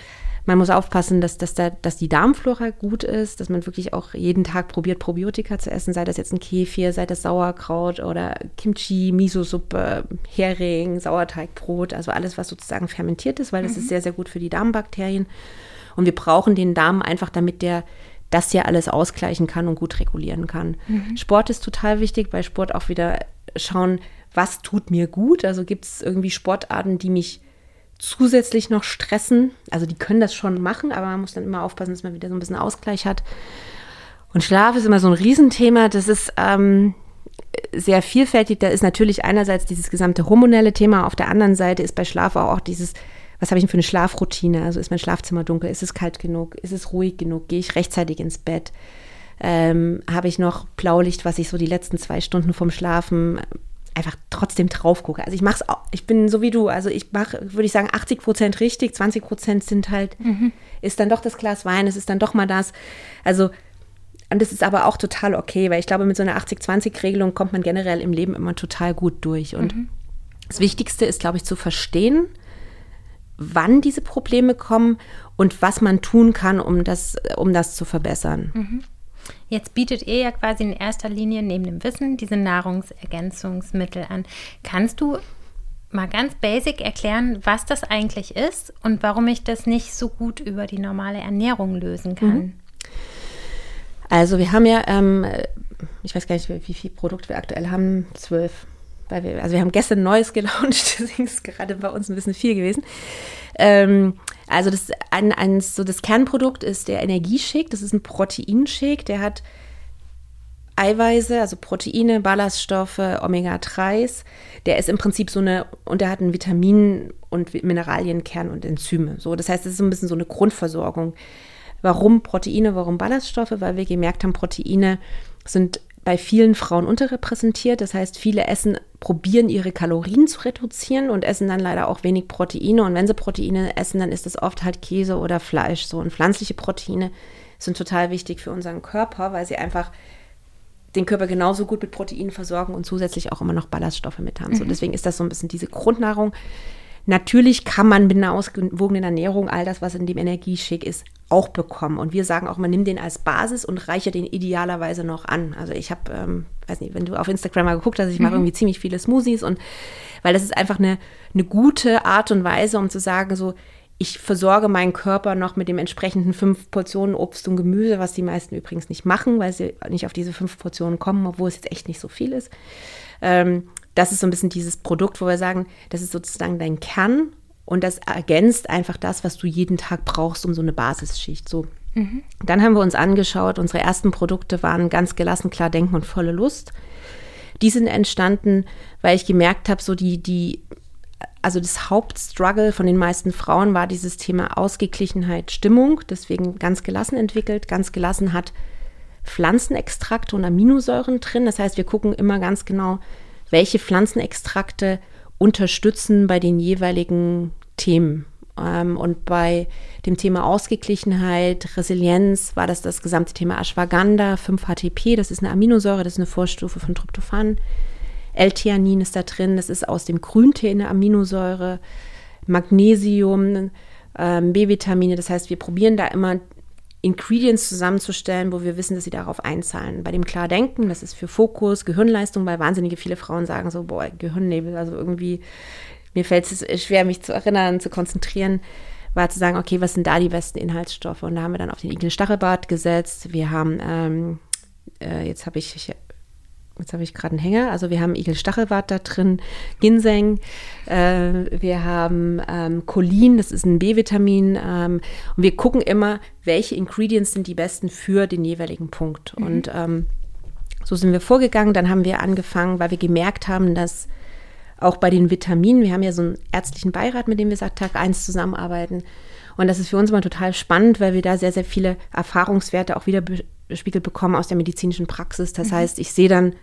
Man muss aufpassen, dass, dass, da, dass die Darmflora gut ist, dass man wirklich auch jeden Tag probiert, Probiotika zu essen, sei das jetzt ein Kefir, sei das Sauerkraut oder Kimchi, Miso-Suppe, Hering, Sauerteigbrot, also alles, was sozusagen fermentiert ist, weil das mhm. ist sehr, sehr gut für die Darmbakterien. Und wir brauchen den Darm einfach, damit der das ja alles ausgleichen kann und gut regulieren kann. Mhm. Sport ist total wichtig, bei Sport auch wieder schauen, was tut mir gut. Also gibt es irgendwie Sportarten, die mich zusätzlich noch stressen. Also die können das schon machen, aber man muss dann immer aufpassen, dass man wieder so ein bisschen Ausgleich hat. Und Schlaf ist immer so ein Riesenthema. Das ist ähm, sehr vielfältig. Da ist natürlich einerseits dieses gesamte hormonelle Thema, auf der anderen Seite ist bei Schlaf auch, auch dieses was habe ich denn für eine Schlafroutine? Also ist mein Schlafzimmer dunkel? Ist es kalt genug? Ist es ruhig genug? Gehe ich rechtzeitig ins Bett? Ähm, habe ich noch Blaulicht, was ich so die letzten zwei Stunden vom Schlafen einfach trotzdem drauf gucke. Also ich mache es, ich bin so wie du, also ich mache, würde ich sagen, 80 Prozent richtig, 20 Prozent sind halt, mhm. ist dann doch das Glas Wein, es ist dann doch mal das. Also, und das ist aber auch total okay, weil ich glaube, mit so einer 80-20-Regelung kommt man generell im Leben immer total gut durch. Und mhm. das Wichtigste ist, glaube ich, zu verstehen, wann diese Probleme kommen und was man tun kann, um das, um das zu verbessern. Mhm. Jetzt bietet ihr ja quasi in erster Linie neben dem Wissen diese Nahrungsergänzungsmittel an. Kannst du mal ganz basic erklären, was das eigentlich ist und warum ich das nicht so gut über die normale Ernährung lösen kann? Mhm. Also wir haben ja, ähm, ich weiß gar nicht, wie viele Produkte wir aktuell haben, zwölf weil wir, also wir haben gestern Neues gelauncht, deswegen ist gerade bei uns ein bisschen viel gewesen. Ähm, also das, ein, ein, so das Kernprodukt ist der Energieshake, das ist ein Proteinshake, der hat Eiweiße, also Proteine, Ballaststoffe, Omega-3s. Der ist im Prinzip so eine, und der hat einen Vitamin- und Mineralienkern und Enzyme. So, das heißt, es ist so ein bisschen so eine Grundversorgung. Warum Proteine, warum Ballaststoffe? Weil wir gemerkt haben, Proteine sind bei vielen Frauen unterrepräsentiert. Das heißt, viele essen, probieren ihre Kalorien zu reduzieren und essen dann leider auch wenig Proteine. Und wenn sie Proteine essen, dann ist das oft halt Käse oder Fleisch. So und pflanzliche Proteine sind total wichtig für unseren Körper, weil sie einfach den Körper genauso gut mit Proteinen versorgen und zusätzlich auch immer noch Ballaststoffe mit haben. Mhm. So, deswegen ist das so ein bisschen diese Grundnahrung. Natürlich kann man mit einer ausgewogenen Ernährung all das, was in dem Energieschick ist, auch bekommen. Und wir sagen auch, man nimmt den als Basis und reiche den idealerweise noch an. Also ich habe, ähm, weiß nicht, wenn du auf Instagram mal geguckt hast, ich mache mhm. irgendwie ziemlich viele Smoothies und weil das ist einfach eine, eine gute Art und Weise, um zu sagen, so, ich versorge meinen Körper noch mit dem entsprechenden fünf Portionen Obst und Gemüse, was die meisten übrigens nicht machen, weil sie nicht auf diese fünf Portionen kommen, obwohl es jetzt echt nicht so viel ist. Ähm, das ist so ein bisschen dieses Produkt, wo wir sagen, das ist sozusagen dein Kern und das ergänzt einfach das, was du jeden Tag brauchst, um so eine Basisschicht. So. Mhm. Dann haben wir uns angeschaut, unsere ersten Produkte waren ganz gelassen, klar denken und volle Lust. Die sind entstanden, weil ich gemerkt habe, so die, die also das Hauptstruggle von den meisten Frauen war dieses Thema Ausgeglichenheit, Stimmung, deswegen ganz gelassen entwickelt. Ganz gelassen hat Pflanzenextrakte und Aminosäuren drin. Das heißt, wir gucken immer ganz genau, welche Pflanzenextrakte unterstützen bei den jeweiligen Themen. Ähm, und bei dem Thema Ausgeglichenheit, Resilienz war das das gesamte Thema Ashwagandha, 5-HTP, das ist eine Aminosäure, das ist eine Vorstufe von Tryptophan. L-Theanin ist da drin, das ist aus dem Grüntee eine Aminosäure, Magnesium, ähm, B-Vitamine. Das heißt, wir probieren da immer Ingredients zusammenzustellen, wo wir wissen, dass sie darauf einzahlen. Bei dem Klardenken, das ist für Fokus, Gehirnleistung, weil wahnsinnige viele Frauen sagen so, boah, Gehirnnebel, also irgendwie, mir fällt es schwer, mich zu erinnern, zu konzentrieren, war zu sagen, okay, was sind da die besten Inhaltsstoffe? Und da haben wir dann auf den Igel-Stachelbart gesetzt. Wir haben, ähm, äh, jetzt habe ich, ich jetzt habe ich gerade einen Hänger, also wir haben Igel-Stachelwart da drin, Ginseng, äh, wir haben ähm, Cholin, das ist ein B-Vitamin ähm, und wir gucken immer, welche Ingredients sind die besten für den jeweiligen Punkt. Mhm. Und ähm, so sind wir vorgegangen, dann haben wir angefangen, weil wir gemerkt haben, dass auch bei den Vitaminen, wir haben ja so einen ärztlichen Beirat, mit dem wir seit Tag 1 zusammenarbeiten. Und das ist für uns immer total spannend, weil wir da sehr, sehr viele Erfahrungswerte auch wieder bespiegelt bekommen aus der medizinischen Praxis. Das mhm. heißt, ich sehe dann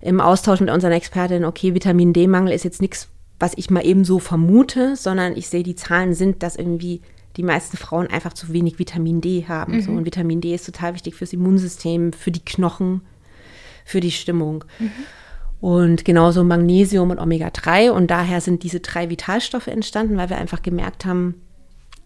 im Austausch mit unseren Expertinnen, okay, Vitamin D-Mangel ist jetzt nichts, was ich mal eben so vermute, sondern ich sehe, die Zahlen sind, dass irgendwie die meisten Frauen einfach zu wenig Vitamin D haben. Mhm. So, und Vitamin D ist total wichtig fürs Immunsystem, für die Knochen, für die Stimmung. Mhm. Und genauso Magnesium und Omega-3. Und daher sind diese drei Vitalstoffe entstanden, weil wir einfach gemerkt haben,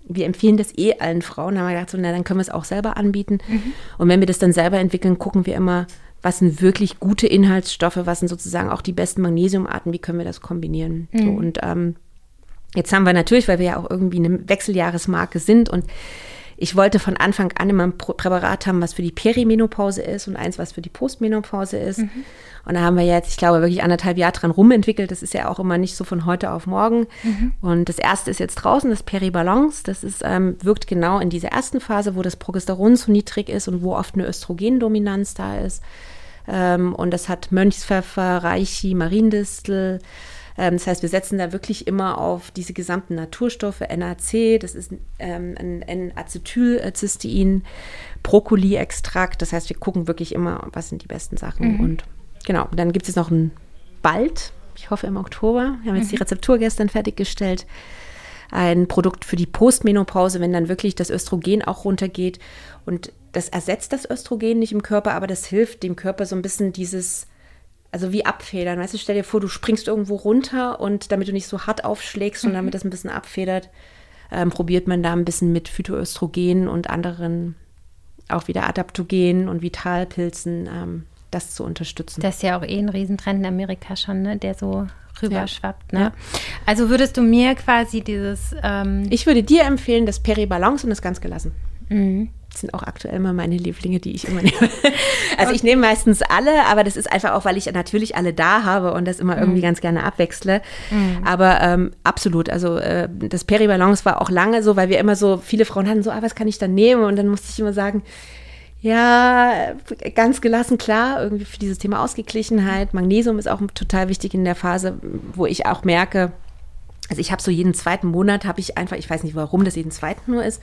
wir empfehlen das eh allen Frauen. Da haben wir gedacht, so, na, dann können wir es auch selber anbieten. Mhm. Und wenn wir das dann selber entwickeln, gucken wir immer, was sind wirklich gute Inhaltsstoffe, was sind sozusagen auch die besten Magnesiumarten, wie können wir das kombinieren. Mhm. So, und ähm, jetzt haben wir natürlich, weil wir ja auch irgendwie eine Wechseljahresmarke sind und ich wollte von Anfang an immer ein Präparat haben, was für die Perimenopause ist und eins, was für die Postmenopause ist. Mhm. Und da haben wir jetzt, ich glaube, wirklich anderthalb Jahre dran rumentwickelt. Das ist ja auch immer nicht so von heute auf morgen. Mhm. Und das erste ist jetzt draußen, das Peribalance. Das ist, ähm, wirkt genau in dieser ersten Phase, wo das Progesteron zu niedrig ist und wo oft eine Östrogendominanz da ist. Ähm, und das hat Mönchspfeffer, Reichi, Mariendistel. Ähm, das heißt, wir setzen da wirklich immer auf diese gesamten Naturstoffe, NAC, das ist ähm, ein N-Acetylcystein, Brokkoli-Extrakt. Das heißt, wir gucken wirklich immer, was sind die besten Sachen. Mhm. Und genau, dann gibt es noch ein bald, ich hoffe im Oktober. Wir haben jetzt mhm. die Rezeptur gestern fertiggestellt ein Produkt für die Postmenopause, wenn dann wirklich das Östrogen auch runtergeht. Und das ersetzt das Östrogen nicht im Körper, aber das hilft dem Körper so ein bisschen dieses, also wie abfedern. Weißt du, stell dir vor, du springst irgendwo runter und damit du nicht so hart aufschlägst und mhm. damit das ein bisschen abfedert, ähm, probiert man da ein bisschen mit Phytoöstrogen und anderen auch wieder Adaptogenen und Vitalpilzen ähm, das zu unterstützen. Das ist ja auch eh ein Riesentrend in Amerika schon, ne? der so rüberschwappt. Ja. Ne? Ja. Also würdest du mir quasi dieses. Ähm ich würde dir empfehlen, das Peri-Balance und das ganz gelassen. Mhm. Sind auch aktuell immer meine Lieblinge, die ich immer nehme. Also ich nehme meistens alle, aber das ist einfach auch, weil ich natürlich alle da habe und das immer irgendwie mhm. ganz gerne abwechsle. Mhm. Aber ähm, absolut, also äh, das Peri-Balance war auch lange so, weil wir immer so, viele Frauen hatten so, ah, was kann ich dann nehmen? Und dann musste ich immer sagen, Ja, ganz gelassen, klar, irgendwie für dieses Thema Ausgeglichenheit. Magnesium ist auch total wichtig in der Phase, wo ich auch merke, also ich habe so jeden zweiten Monat, habe ich einfach, ich weiß nicht, warum das jeden zweiten nur ist,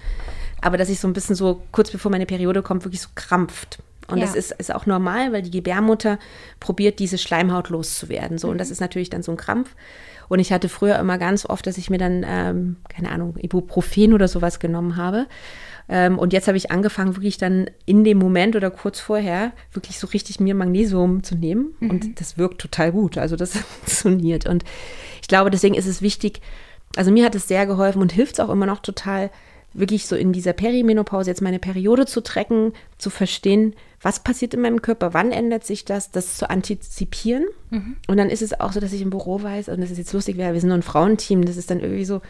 aber dass ich so ein bisschen so kurz bevor meine Periode kommt, wirklich so krampft. Und ja. das ist, ist auch normal, weil die Gebärmutter probiert, diese Schleimhaut loszuwerden. So, mhm. und das ist natürlich dann so ein Krampf. Und ich hatte früher immer ganz oft, dass ich mir dann, ähm, keine Ahnung, Ibuprofen oder sowas genommen habe. Ähm, und jetzt habe ich angefangen, wirklich dann in dem Moment oder kurz vorher wirklich so richtig mir Magnesium zu nehmen. Mhm. Und das wirkt total gut. Also das funktioniert. Und ich glaube, deswegen ist es wichtig, also mir hat es sehr geholfen und hilft es auch immer noch total, wirklich so in dieser Perimenopause jetzt meine Periode zu trecken, zu verstehen, was passiert in meinem Körper, wann ändert sich das, das zu antizipieren. Mhm. Und dann ist es auch so, dass ich im Büro weiß, und das ist jetzt lustig, wir sind nur ein Frauenteam, das ist dann irgendwie so,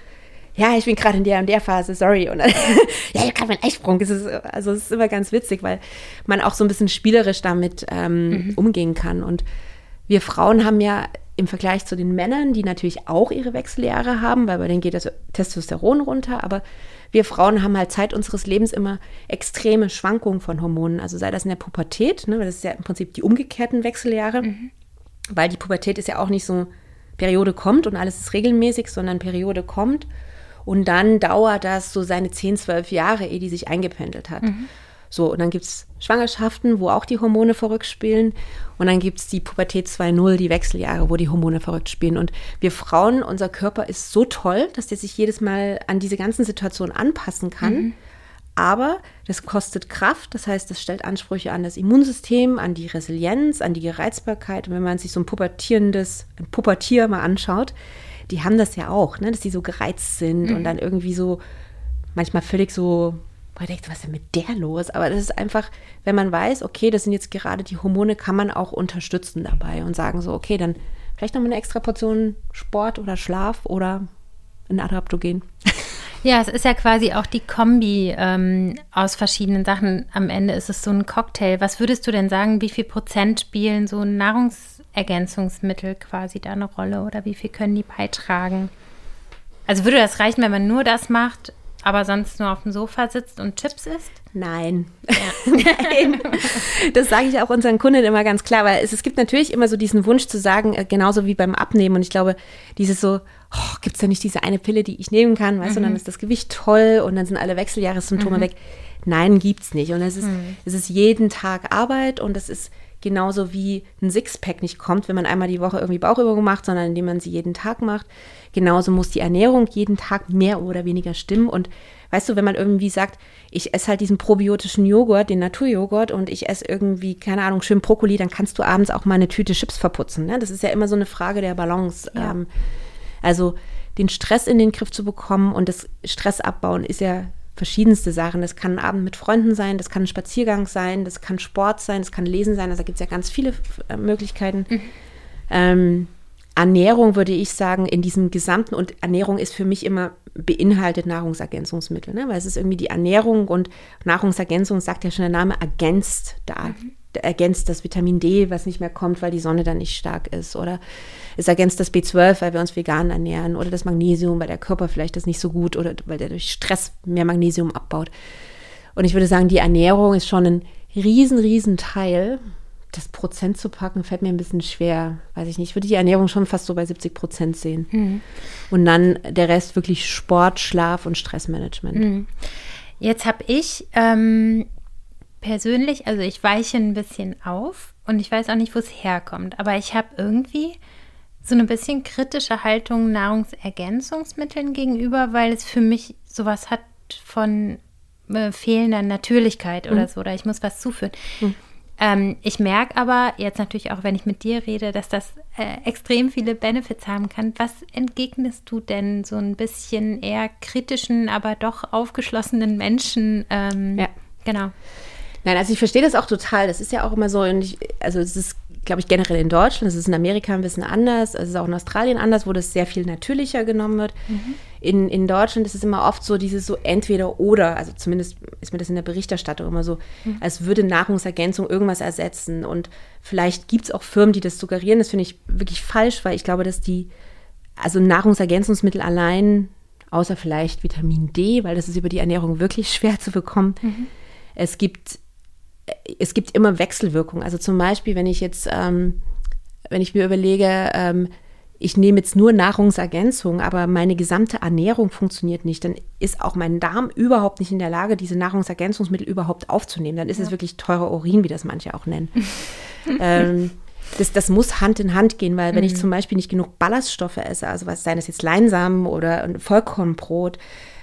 ja, ich bin gerade in der und der Phase, sorry. Und dann, ja, ich habe meinen Eisprung. Es ist, also es ist immer ganz witzig, weil man auch so ein bisschen spielerisch damit ähm, mhm. umgehen kann. Und wir Frauen haben ja im Vergleich zu den Männern, die natürlich auch ihre Wechseljahre haben, weil bei denen geht das Testosteron runter, aber wir Frauen haben halt Zeit unseres Lebens immer extreme Schwankungen von Hormonen. Also sei das in der Pubertät, ne, das ist ja im Prinzip die umgekehrten Wechseljahre, mhm. weil die Pubertät ist ja auch nicht so, Periode kommt und alles ist regelmäßig, sondern Periode kommt und dann dauert das so seine 10, 12 Jahre, ehe die sich eingependelt hat. Mhm. So, und dann gibt es Schwangerschaften, wo auch die Hormone verrückt spielen. Und dann gibt es die Pubertät 2.0, die Wechseljahre, wo die Hormone verrückt spielen. Und wir Frauen, unser Körper ist so toll, dass der sich jedes Mal an diese ganzen Situationen anpassen kann. Mhm. Aber das kostet Kraft, das heißt, das stellt Ansprüche an das Immunsystem, an die Resilienz, an die Gereizbarkeit. Und wenn man sich so ein pubertierendes, ein Pubertier mal anschaut, die haben das ja auch, ne? dass die so gereizt sind mhm. und dann irgendwie so manchmal völlig so, man denkt, was ist denn mit der los? Aber das ist einfach, wenn man weiß, okay, das sind jetzt gerade die Hormone, kann man auch unterstützen dabei und sagen so, okay, dann vielleicht noch mal eine extra Portion Sport oder Schlaf oder ein Adaptogen. Ja, es ist ja quasi auch die Kombi ähm, aus verschiedenen Sachen. Am Ende ist es so ein Cocktail. Was würdest du denn sagen, wie viel Prozent spielen so Nahrungs Ergänzungsmittel quasi da eine Rolle oder wie viel können die beitragen? Also würde das reichen, wenn man nur das macht, aber sonst nur auf dem Sofa sitzt und Chips isst? Nein. Ja. Nein. Das sage ich auch unseren Kunden immer ganz klar, weil es, es, gibt natürlich immer so diesen Wunsch zu sagen, äh, genauso wie beim Abnehmen. Und ich glaube, dieses so, oh, gibt es da nicht diese eine Pille, die ich nehmen kann, weißt mhm. du, dann ist das Gewicht toll und dann sind alle Wechseljahressymptome mhm. weg. Nein, gibt es nicht. Und es ist, mhm. es ist jeden Tag Arbeit und es ist Genauso wie ein Sixpack nicht kommt, wenn man einmal die Woche irgendwie Bauchübungen macht, sondern indem man sie jeden Tag macht. Genauso muss die Ernährung jeden Tag mehr oder weniger stimmen. Und weißt du, wenn man irgendwie sagt, ich esse halt diesen probiotischen Joghurt, den Naturjoghurt und ich esse irgendwie, keine Ahnung, schön Brokkoli, dann kannst du abends auch mal eine Tüte Chips verputzen. Ne? Das ist ja immer so eine Frage der Balance. Ja. Ähm, also den Stress in den Griff zu bekommen und das Stress abbauen ist ja verschiedenste Sachen. Das kann ein Abend mit Freunden sein, das kann ein Spaziergang sein, das kann Sport sein, das kann Lesen sein. Also da gibt es ja ganz viele äh, Möglichkeiten. Mhm. Ähm, Ernährung würde ich sagen, in diesem gesamten, und Ernährung ist für mich immer beinhaltet Nahrungsergänzungsmittel, ne? weil es ist irgendwie die Ernährung und Nahrungsergänzung, sagt ja schon der Name, ergänzt da. Mhm. Ergänzt das Vitamin D, was nicht mehr kommt, weil die Sonne dann nicht stark ist. Oder es ergänzt das B12, weil wir uns vegan ernähren. Oder das Magnesium, weil der Körper vielleicht das nicht so gut oder weil der durch Stress mehr Magnesium abbaut. Und ich würde sagen, die Ernährung ist schon ein riesen, riesen Teil das Prozent zu packen, fällt mir ein bisschen schwer. Weiß ich nicht. Ich würde die Ernährung schon fast so bei 70 Prozent sehen. Mhm. Und dann der Rest wirklich Sport, Schlaf und Stressmanagement. Mhm. Jetzt habe ich ähm, persönlich, also ich weiche ein bisschen auf und ich weiß auch nicht, wo es herkommt, aber ich habe irgendwie so eine bisschen kritische Haltung Nahrungsergänzungsmitteln gegenüber, weil es für mich sowas hat von äh, fehlender Natürlichkeit oder mhm. so, oder ich muss was zuführen. Mhm. Ähm, ich merke aber jetzt natürlich auch, wenn ich mit dir rede, dass das äh, extrem viele Benefits haben kann. Was entgegnest du denn so ein bisschen eher kritischen, aber doch aufgeschlossenen Menschen? Ähm, ja. Genau. Nein, also ich verstehe das auch total. Das ist ja auch immer so, ich, also es ist glaube ich, generell in Deutschland. Es ist in Amerika ein bisschen anders. Es ist auch in Australien anders, wo das sehr viel natürlicher genommen wird. Mhm. In, in Deutschland ist es immer oft so dieses so entweder oder. Also zumindest ist mir das in der Berichterstattung immer so, mhm. als würde Nahrungsergänzung irgendwas ersetzen. Und vielleicht gibt es auch Firmen, die das suggerieren. Das finde ich wirklich falsch, weil ich glaube, dass die, also Nahrungsergänzungsmittel allein, außer vielleicht Vitamin D, weil das ist über die Ernährung wirklich schwer zu bekommen. Mhm. Es gibt es gibt immer Wechselwirkungen. Also zum Beispiel, wenn ich jetzt, ähm, wenn ich mir überlege, ähm, ich nehme jetzt nur Nahrungsergänzung, aber meine gesamte Ernährung funktioniert nicht, dann ist auch mein Darm überhaupt nicht in der Lage, diese Nahrungsergänzungsmittel überhaupt aufzunehmen. Dann ist ja. es wirklich teurer Urin, wie das manche auch nennen. ähm, das, das muss Hand in Hand gehen, weil wenn ich mhm. zum Beispiel nicht genug Ballaststoffe esse, also was seien das jetzt Leinsamen oder Vollkornbrot,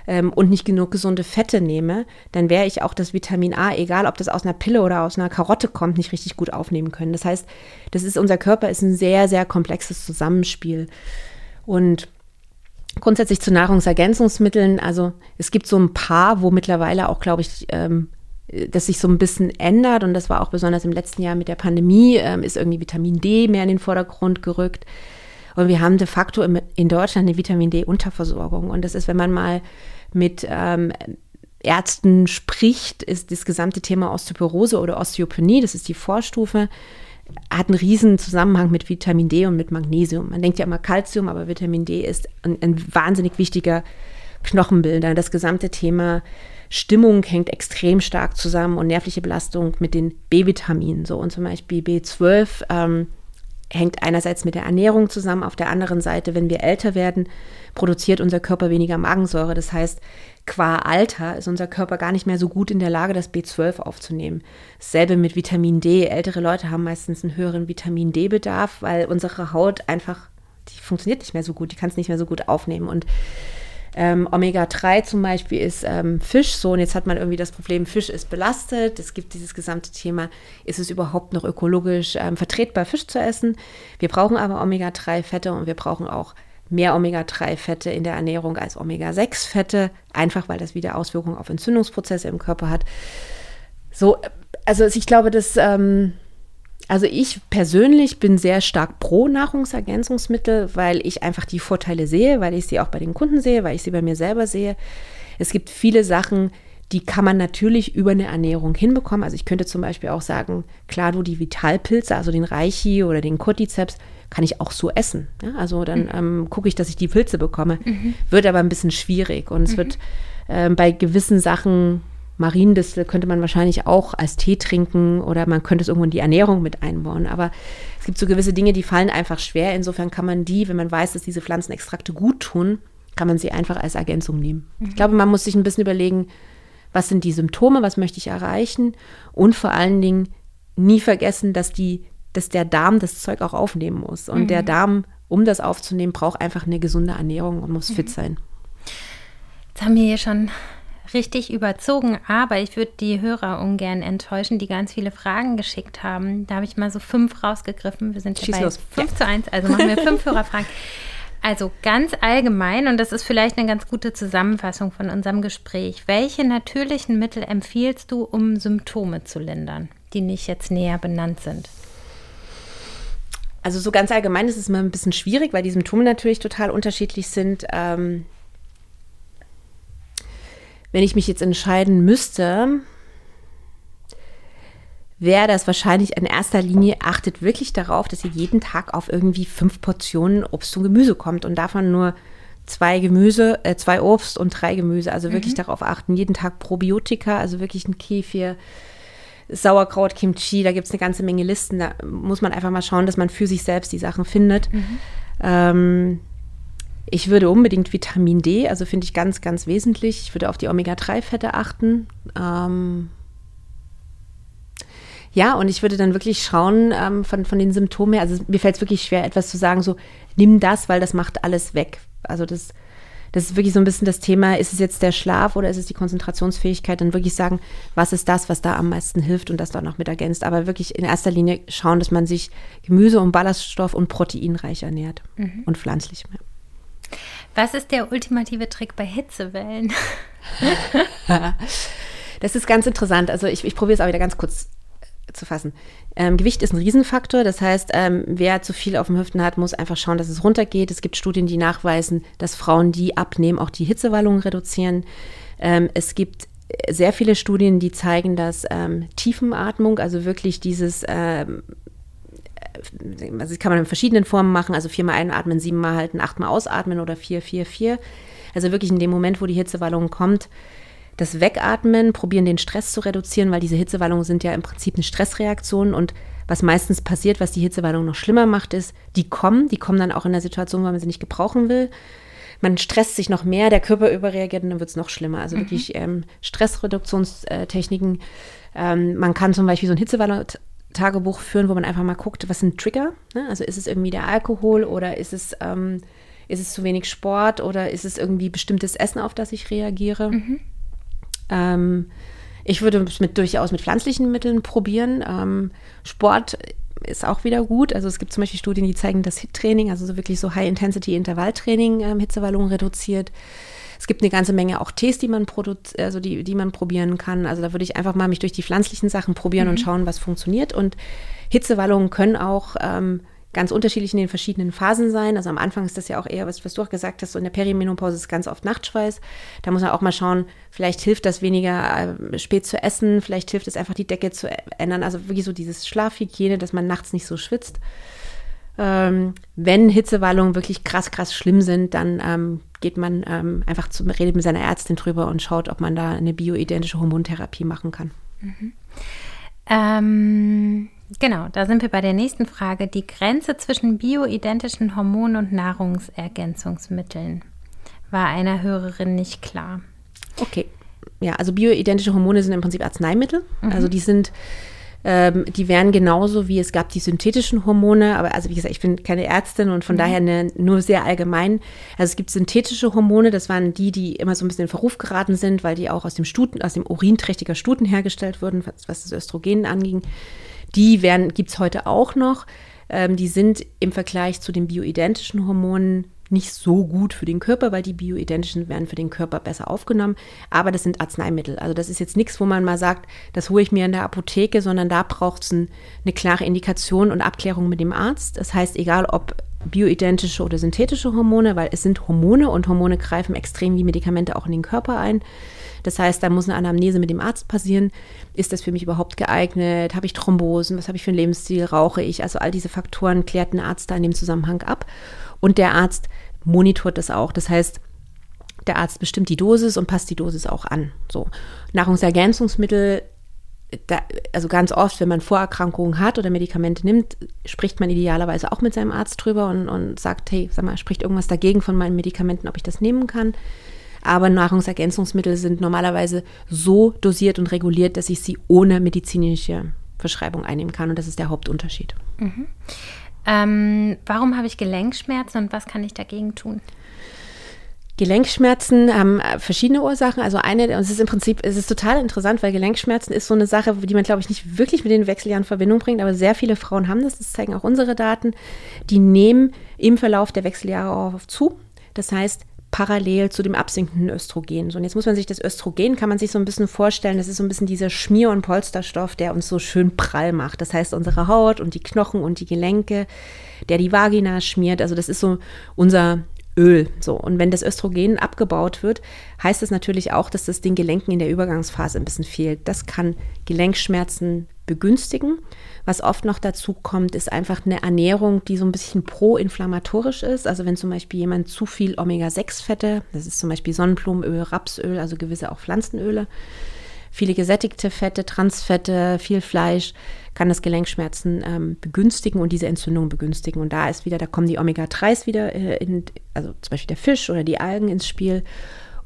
ähm, und nicht genug gesunde Fette nehme, dann wäre ich auch das Vitamin A, egal ob das aus einer Pille oder aus einer Karotte kommt, nicht richtig gut aufnehmen können. Das heißt, das ist unser Körper ist ein sehr, sehr komplexes Zusammenspiel. Und grundsätzlich zu Nahrungsergänzungsmitteln, also es gibt so ein paar, wo mittlerweile auch, glaube ich, ähm, das sich so ein bisschen ändert und das war auch besonders im letzten Jahr mit der Pandemie, ähm, ist irgendwie Vitamin D mehr in den Vordergrund gerückt. Und wir haben de facto im, in Deutschland eine Vitamin D-Unterversorgung. Und das ist, wenn man mal mit ähm, Ärzten spricht, ist das gesamte Thema Osteoporose oder Osteopenie, das ist die Vorstufe, hat einen riesen Zusammenhang mit Vitamin D und mit Magnesium. Man denkt ja immer Kalzium, aber Vitamin D ist ein, ein wahnsinnig wichtiger Knochenbilder. Das gesamte Thema Stimmung hängt extrem stark zusammen und nervliche Belastung mit den B-Vitaminen. So und zum Beispiel B12 ähm, hängt einerseits mit der Ernährung zusammen, auf der anderen Seite, wenn wir älter werden, produziert unser Körper weniger Magensäure. Das heißt, qua Alter ist unser Körper gar nicht mehr so gut in der Lage, das B12 aufzunehmen. Dasselbe mit Vitamin D. Ältere Leute haben meistens einen höheren Vitamin D-Bedarf, weil unsere Haut einfach, die funktioniert nicht mehr so gut, die kann es nicht mehr so gut aufnehmen. Und ähm, Omega-3 zum Beispiel ist ähm, Fisch so und jetzt hat man irgendwie das Problem, Fisch ist belastet. Es gibt dieses gesamte Thema, ist es überhaupt noch ökologisch ähm, vertretbar, Fisch zu essen? Wir brauchen aber Omega-3-Fette und wir brauchen auch mehr Omega-3-Fette in der Ernährung als Omega-6-Fette, einfach weil das wieder Auswirkungen auf Entzündungsprozesse im Körper hat. So, also ich glaube, dass ähm, also ich persönlich bin sehr stark pro Nahrungsergänzungsmittel, weil ich einfach die Vorteile sehe, weil ich sie auch bei den Kunden sehe, weil ich sie bei mir selber sehe. Es gibt viele Sachen, die kann man natürlich über eine Ernährung hinbekommen. Also ich könnte zum Beispiel auch sagen, klar, du die Vitalpilze, also den Reichi oder den Cordyceps, kann ich auch so essen. Ja, also dann mhm. ähm, gucke ich, dass ich die Pilze bekomme. Mhm. Wird aber ein bisschen schwierig und es mhm. wird äh, bei gewissen Sachen Mariendistel könnte man wahrscheinlich auch als Tee trinken oder man könnte es irgendwo in die Ernährung mit einbauen. Aber es gibt so gewisse Dinge, die fallen einfach schwer. Insofern kann man die, wenn man weiß, dass diese Pflanzenextrakte gut tun, kann man sie einfach als Ergänzung nehmen. Mhm. Ich glaube, man muss sich ein bisschen überlegen, was sind die Symptome, was möchte ich erreichen und vor allen Dingen nie vergessen, dass die, dass der Darm das Zeug auch aufnehmen muss. Und mhm. der Darm, um das aufzunehmen, braucht einfach eine gesunde Ernährung und muss mhm. fit sein. Jetzt haben wir hier schon richtig überzogen, aber ich würde die Hörer ungern enttäuschen, die ganz viele Fragen geschickt haben. Da habe ich mal so fünf rausgegriffen. Wir sind hier bei los. 5 ja. zu 1, also machen wir fünf Hörerfragen. Also ganz allgemein, und das ist vielleicht eine ganz gute Zusammenfassung von unserem Gespräch. Welche natürlichen Mittel empfiehlst du, um Symptome zu lindern, die nicht jetzt näher benannt sind? Also so ganz allgemein ist es immer ein bisschen schwierig, weil die Symptome natürlich total unterschiedlich sind. Ähm, wenn ich mich jetzt entscheiden müsste, wäre das wahrscheinlich in erster Linie, achtet wirklich darauf, dass ihr jeden Tag auf irgendwie fünf Portionen Obst und Gemüse kommt und davon nur zwei Gemüse, äh, zwei Obst und drei Gemüse. Also wirklich mhm. darauf achten, jeden Tag Probiotika, also wirklich ein Kefir, Sauerkraut, Kimchi, da gibt es eine ganze Menge Listen. Da muss man einfach mal schauen, dass man für sich selbst die Sachen findet. Mhm. Ähm, ich würde unbedingt Vitamin D, also finde ich ganz, ganz wesentlich. Ich würde auf die Omega-3-Fette achten. Ähm ja, und ich würde dann wirklich schauen ähm, von, von den Symptomen her. Also mir fällt es wirklich schwer, etwas zu sagen, so nimm das, weil das macht alles weg. Also das, das ist wirklich so ein bisschen das Thema, ist es jetzt der Schlaf oder ist es die Konzentrationsfähigkeit? Dann wirklich sagen, was ist das, was da am meisten hilft und das dann noch mit ergänzt. Aber wirklich in erster Linie schauen, dass man sich Gemüse und Ballaststoff und proteinreich ernährt mhm. und pflanzlich. Ja. Was ist der ultimative Trick bei Hitzewellen? das ist ganz interessant. Also ich, ich probiere es auch wieder ganz kurz zu fassen. Ähm, Gewicht ist ein Riesenfaktor. Das heißt, ähm, wer zu viel auf dem Hüften hat, muss einfach schauen, dass es runtergeht. Es gibt Studien, die nachweisen, dass Frauen, die abnehmen, auch die Hitzewallungen reduzieren. Ähm, es gibt sehr viele Studien, die zeigen, dass ähm, Tiefenatmung, also wirklich dieses ähm, das kann man in verschiedenen Formen machen, also viermal einatmen, siebenmal halten, achtmal ausatmen oder vier, vier, vier. Also wirklich in dem Moment, wo die Hitzewallung kommt, das Wegatmen, probieren den Stress zu reduzieren, weil diese Hitzewallungen sind ja im Prinzip eine Stressreaktion und was meistens passiert, was die Hitzewallung noch schlimmer macht, ist, die kommen, die kommen dann auch in der Situation, weil man sie nicht gebrauchen will. Man stresst sich noch mehr, der Körper überreagiert und dann wird es noch schlimmer. Also mhm. wirklich ähm, Stressreduktionstechniken. Ähm, man kann zum Beispiel so ein Hitzewallung-Tagebuch führen, wo man einfach mal guckt, was sind Trigger? Ne? Also ist es irgendwie der Alkohol oder ist es, ähm, ist es zu wenig Sport oder ist es irgendwie bestimmtes Essen, auf das ich reagiere? Mhm. Ähm, ich würde es mit, durchaus mit pflanzlichen Mitteln probieren. Ähm, Sport ist auch wieder gut. Also es gibt zum Beispiel Studien, die zeigen, dass HIT-Training, also so wirklich so High-Intensity-Intervalltraining, ähm, Hitzewallungen reduziert. Es gibt eine ganze Menge auch Tees, die man also die, die man probieren kann. Also da würde ich einfach mal mich durch die pflanzlichen Sachen probieren mhm. und schauen, was funktioniert. Und Hitzewallungen können auch ähm, ganz unterschiedlich in den verschiedenen Phasen sein. Also am Anfang ist das ja auch eher, was, was du auch gesagt hast, so in der Perimenopause ist ganz oft Nachtschweiß. Da muss man auch mal schauen, vielleicht hilft das weniger äh, spät zu essen, vielleicht hilft es einfach die Decke zu ändern. Also wirklich so dieses Schlafhygiene, dass man nachts nicht so schwitzt. Ähm, wenn Hitzewallungen wirklich krass, krass schlimm sind, dann ähm, geht man ähm, einfach zu, redet mit seiner Ärztin drüber und schaut, ob man da eine bioidentische Hormontherapie machen kann. Mhm. Ähm, Genau, da sind wir bei der nächsten Frage. Die Grenze zwischen bioidentischen Hormonen und Nahrungsergänzungsmitteln war einer Hörerin nicht klar. Okay. Ja, also bioidentische Hormone sind im Prinzip Arzneimittel. Mhm. Also die sind, ähm, die wären genauso wie es gab die synthetischen Hormone, aber also wie gesagt, ich bin keine Ärztin und von mhm. daher eine, nur sehr allgemein. Also es gibt synthetische Hormone, das waren die, die immer so ein bisschen in Verruf geraten sind, weil die auch aus dem Stuten, aus dem Urin trächtiger Stuten hergestellt wurden, was, was das Östrogen anging. Die gibt es heute auch noch. Ähm, die sind im Vergleich zu den bioidentischen Hormonen nicht so gut für den Körper, weil die bioidentischen werden für den Körper besser aufgenommen. Aber das sind Arzneimittel. Also das ist jetzt nichts, wo man mal sagt, das hole ich mir in der Apotheke, sondern da braucht es ein, eine klare Indikation und Abklärung mit dem Arzt. Das heißt, egal ob bioidentische oder synthetische Hormone, weil es sind Hormone und Hormone greifen extrem wie Medikamente auch in den Körper ein. Das heißt, da muss eine Anamnese mit dem Arzt passieren. Ist das für mich überhaupt geeignet? Habe ich Thrombosen? Was habe ich für einen Lebensstil? Rauche ich? Also all diese Faktoren klärt ein Arzt da in dem Zusammenhang ab. Und der Arzt monitort das auch. Das heißt, der Arzt bestimmt die Dosis und passt die Dosis auch an. So. Nahrungsergänzungsmittel da, also ganz oft, wenn man Vorerkrankungen hat oder Medikamente nimmt, spricht man idealerweise auch mit seinem Arzt drüber und, und sagt, hey, sag mal, spricht irgendwas dagegen von meinen Medikamenten, ob ich das nehmen kann. Aber Nahrungsergänzungsmittel sind normalerweise so dosiert und reguliert, dass ich sie ohne medizinische Verschreibung einnehmen kann. Und das ist der Hauptunterschied. Mhm. Ähm, warum habe ich Gelenkschmerzen und was kann ich dagegen tun? Gelenkschmerzen haben verschiedene Ursachen. Also eine, und es ist im Prinzip, es ist total interessant, weil Gelenkschmerzen ist so eine Sache, die man, glaube ich, nicht wirklich mit den Wechseljahren in Verbindung bringt, aber sehr viele Frauen haben das, das zeigen auch unsere Daten. Die nehmen im Verlauf der Wechseljahre auch zu. Das heißt, parallel zu dem absinkenden Östrogen. So, und jetzt muss man sich das Östrogen, kann man sich so ein bisschen vorstellen, das ist so ein bisschen dieser Schmier- und Polsterstoff, der uns so schön prall macht. Das heißt, unsere Haut und die Knochen und die Gelenke, der die Vagina schmiert. Also das ist so unser Öl. So, und wenn das Östrogen abgebaut wird, heißt das natürlich auch, dass das den Gelenken in der Übergangsphase ein bisschen fehlt. Das kann Gelenkschmerzen begünstigen. Was oft noch dazu kommt, ist einfach eine Ernährung, die so ein bisschen proinflammatorisch ist. Also wenn zum Beispiel jemand zu viel Omega-6-Fette, das ist zum Beispiel Sonnenblumenöl, Rapsöl, also gewisse auch Pflanzenöle, viele gesättigte Fette, Transfette, viel Fleisch, kann das Gelenkschmerzen ähm, begünstigen und diese Entzündung begünstigen. Und da ist wieder, da kommen die Omega-3s wieder, äh, in, also zum Beispiel der Fisch oder die Algen ins Spiel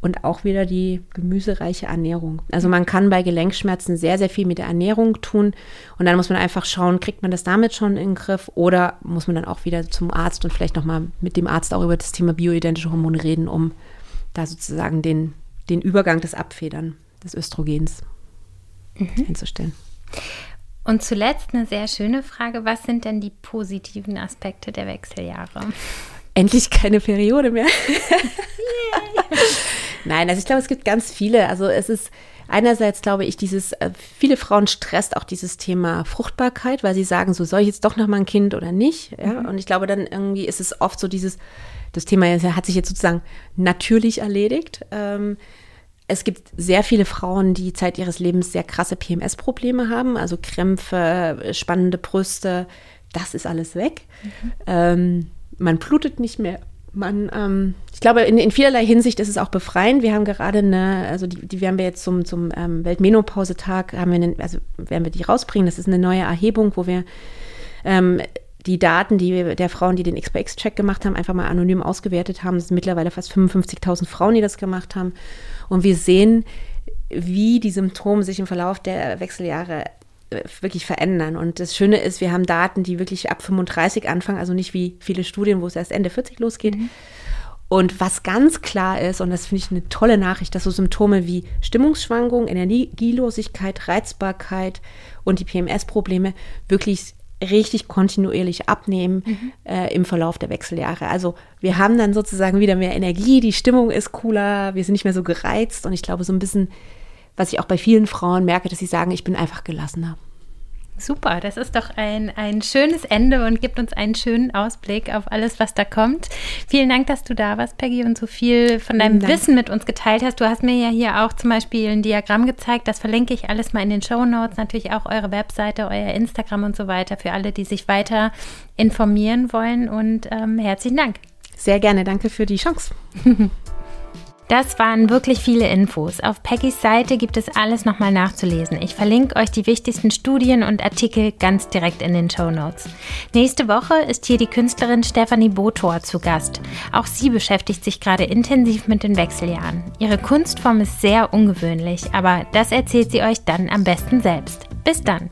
und auch wieder die gemüsereiche Ernährung. Also man kann bei Gelenkschmerzen sehr, sehr viel mit der Ernährung tun und dann muss man einfach schauen, kriegt man das damit schon in den Griff oder muss man dann auch wieder zum Arzt und vielleicht nochmal mit dem Arzt auch über das Thema bioidentische Hormone reden, um da sozusagen den, den Übergang des Abfedern des Östrogens mhm. hinzustellen. Und zuletzt eine sehr schöne Frage, was sind denn die positiven Aspekte der Wechseljahre? Endlich keine Periode mehr. Nein, also ich glaube, es gibt ganz viele. Also es ist einerseits, glaube ich, dieses, äh, viele Frauen stresst auch dieses Thema Fruchtbarkeit, weil sie sagen, so soll ich jetzt doch noch mal ein Kind oder nicht. Ja? Mhm. Und ich glaube, dann irgendwie ist es oft so dieses, das Thema hat sich jetzt sozusagen natürlich erledigt. Ähm, es gibt sehr viele Frauen, die Zeit ihres Lebens sehr krasse PMS-Probleme haben, also Krämpfe, spannende Brüste, das ist alles weg. Mhm. Ähm, man blutet nicht mehr, Man, ähm, ich glaube, in, in, vielerlei Hinsicht ist es auch befreiend. Wir haben gerade eine, also die, die werden wir jetzt zum, zum ähm, Weltmenopausetag, haben wir eine, also werden wir die rausbringen. Das ist eine neue Erhebung, wo wir ähm, die Daten, die wir, der Frauen, die den XPX-Check gemacht haben, einfach mal anonym ausgewertet haben. Es sind mittlerweile fast 55.000 Frauen, die das gemacht haben. Und wir sehen, wie die Symptome sich im Verlauf der Wechseljahre äh, wirklich verändern. Und das Schöne ist, wir haben Daten, die wirklich ab 35 anfangen, also nicht wie viele Studien, wo es erst Ende 40 losgeht. Mhm. Und was ganz klar ist, und das finde ich eine tolle Nachricht, dass so Symptome wie Stimmungsschwankungen, Energielosigkeit, Reizbarkeit und die PMS-Probleme wirklich richtig kontinuierlich abnehmen mhm. äh, im Verlauf der Wechseljahre. Also wir haben dann sozusagen wieder mehr Energie, die Stimmung ist cooler, wir sind nicht mehr so gereizt und ich glaube so ein bisschen, was ich auch bei vielen Frauen merke, dass sie sagen, ich bin einfach gelassener. Super, das ist doch ein, ein schönes Ende und gibt uns einen schönen Ausblick auf alles, was da kommt. Vielen Dank, dass du da warst, Peggy, und so viel von deinem Wissen mit uns geteilt hast. Du hast mir ja hier auch zum Beispiel ein Diagramm gezeigt, das verlinke ich alles mal in den Show Notes. Natürlich auch eure Webseite, euer Instagram und so weiter für alle, die sich weiter informieren wollen. Und ähm, herzlichen Dank. Sehr gerne, danke für die Chance. Das waren wirklich viele Infos. Auf Peggys Seite gibt es alles nochmal nachzulesen. Ich verlinke euch die wichtigsten Studien und Artikel ganz direkt in den Show Notes. Nächste Woche ist hier die Künstlerin Stephanie Botor zu Gast. Auch sie beschäftigt sich gerade intensiv mit den Wechseljahren. Ihre Kunstform ist sehr ungewöhnlich, aber das erzählt sie euch dann am besten selbst. Bis dann!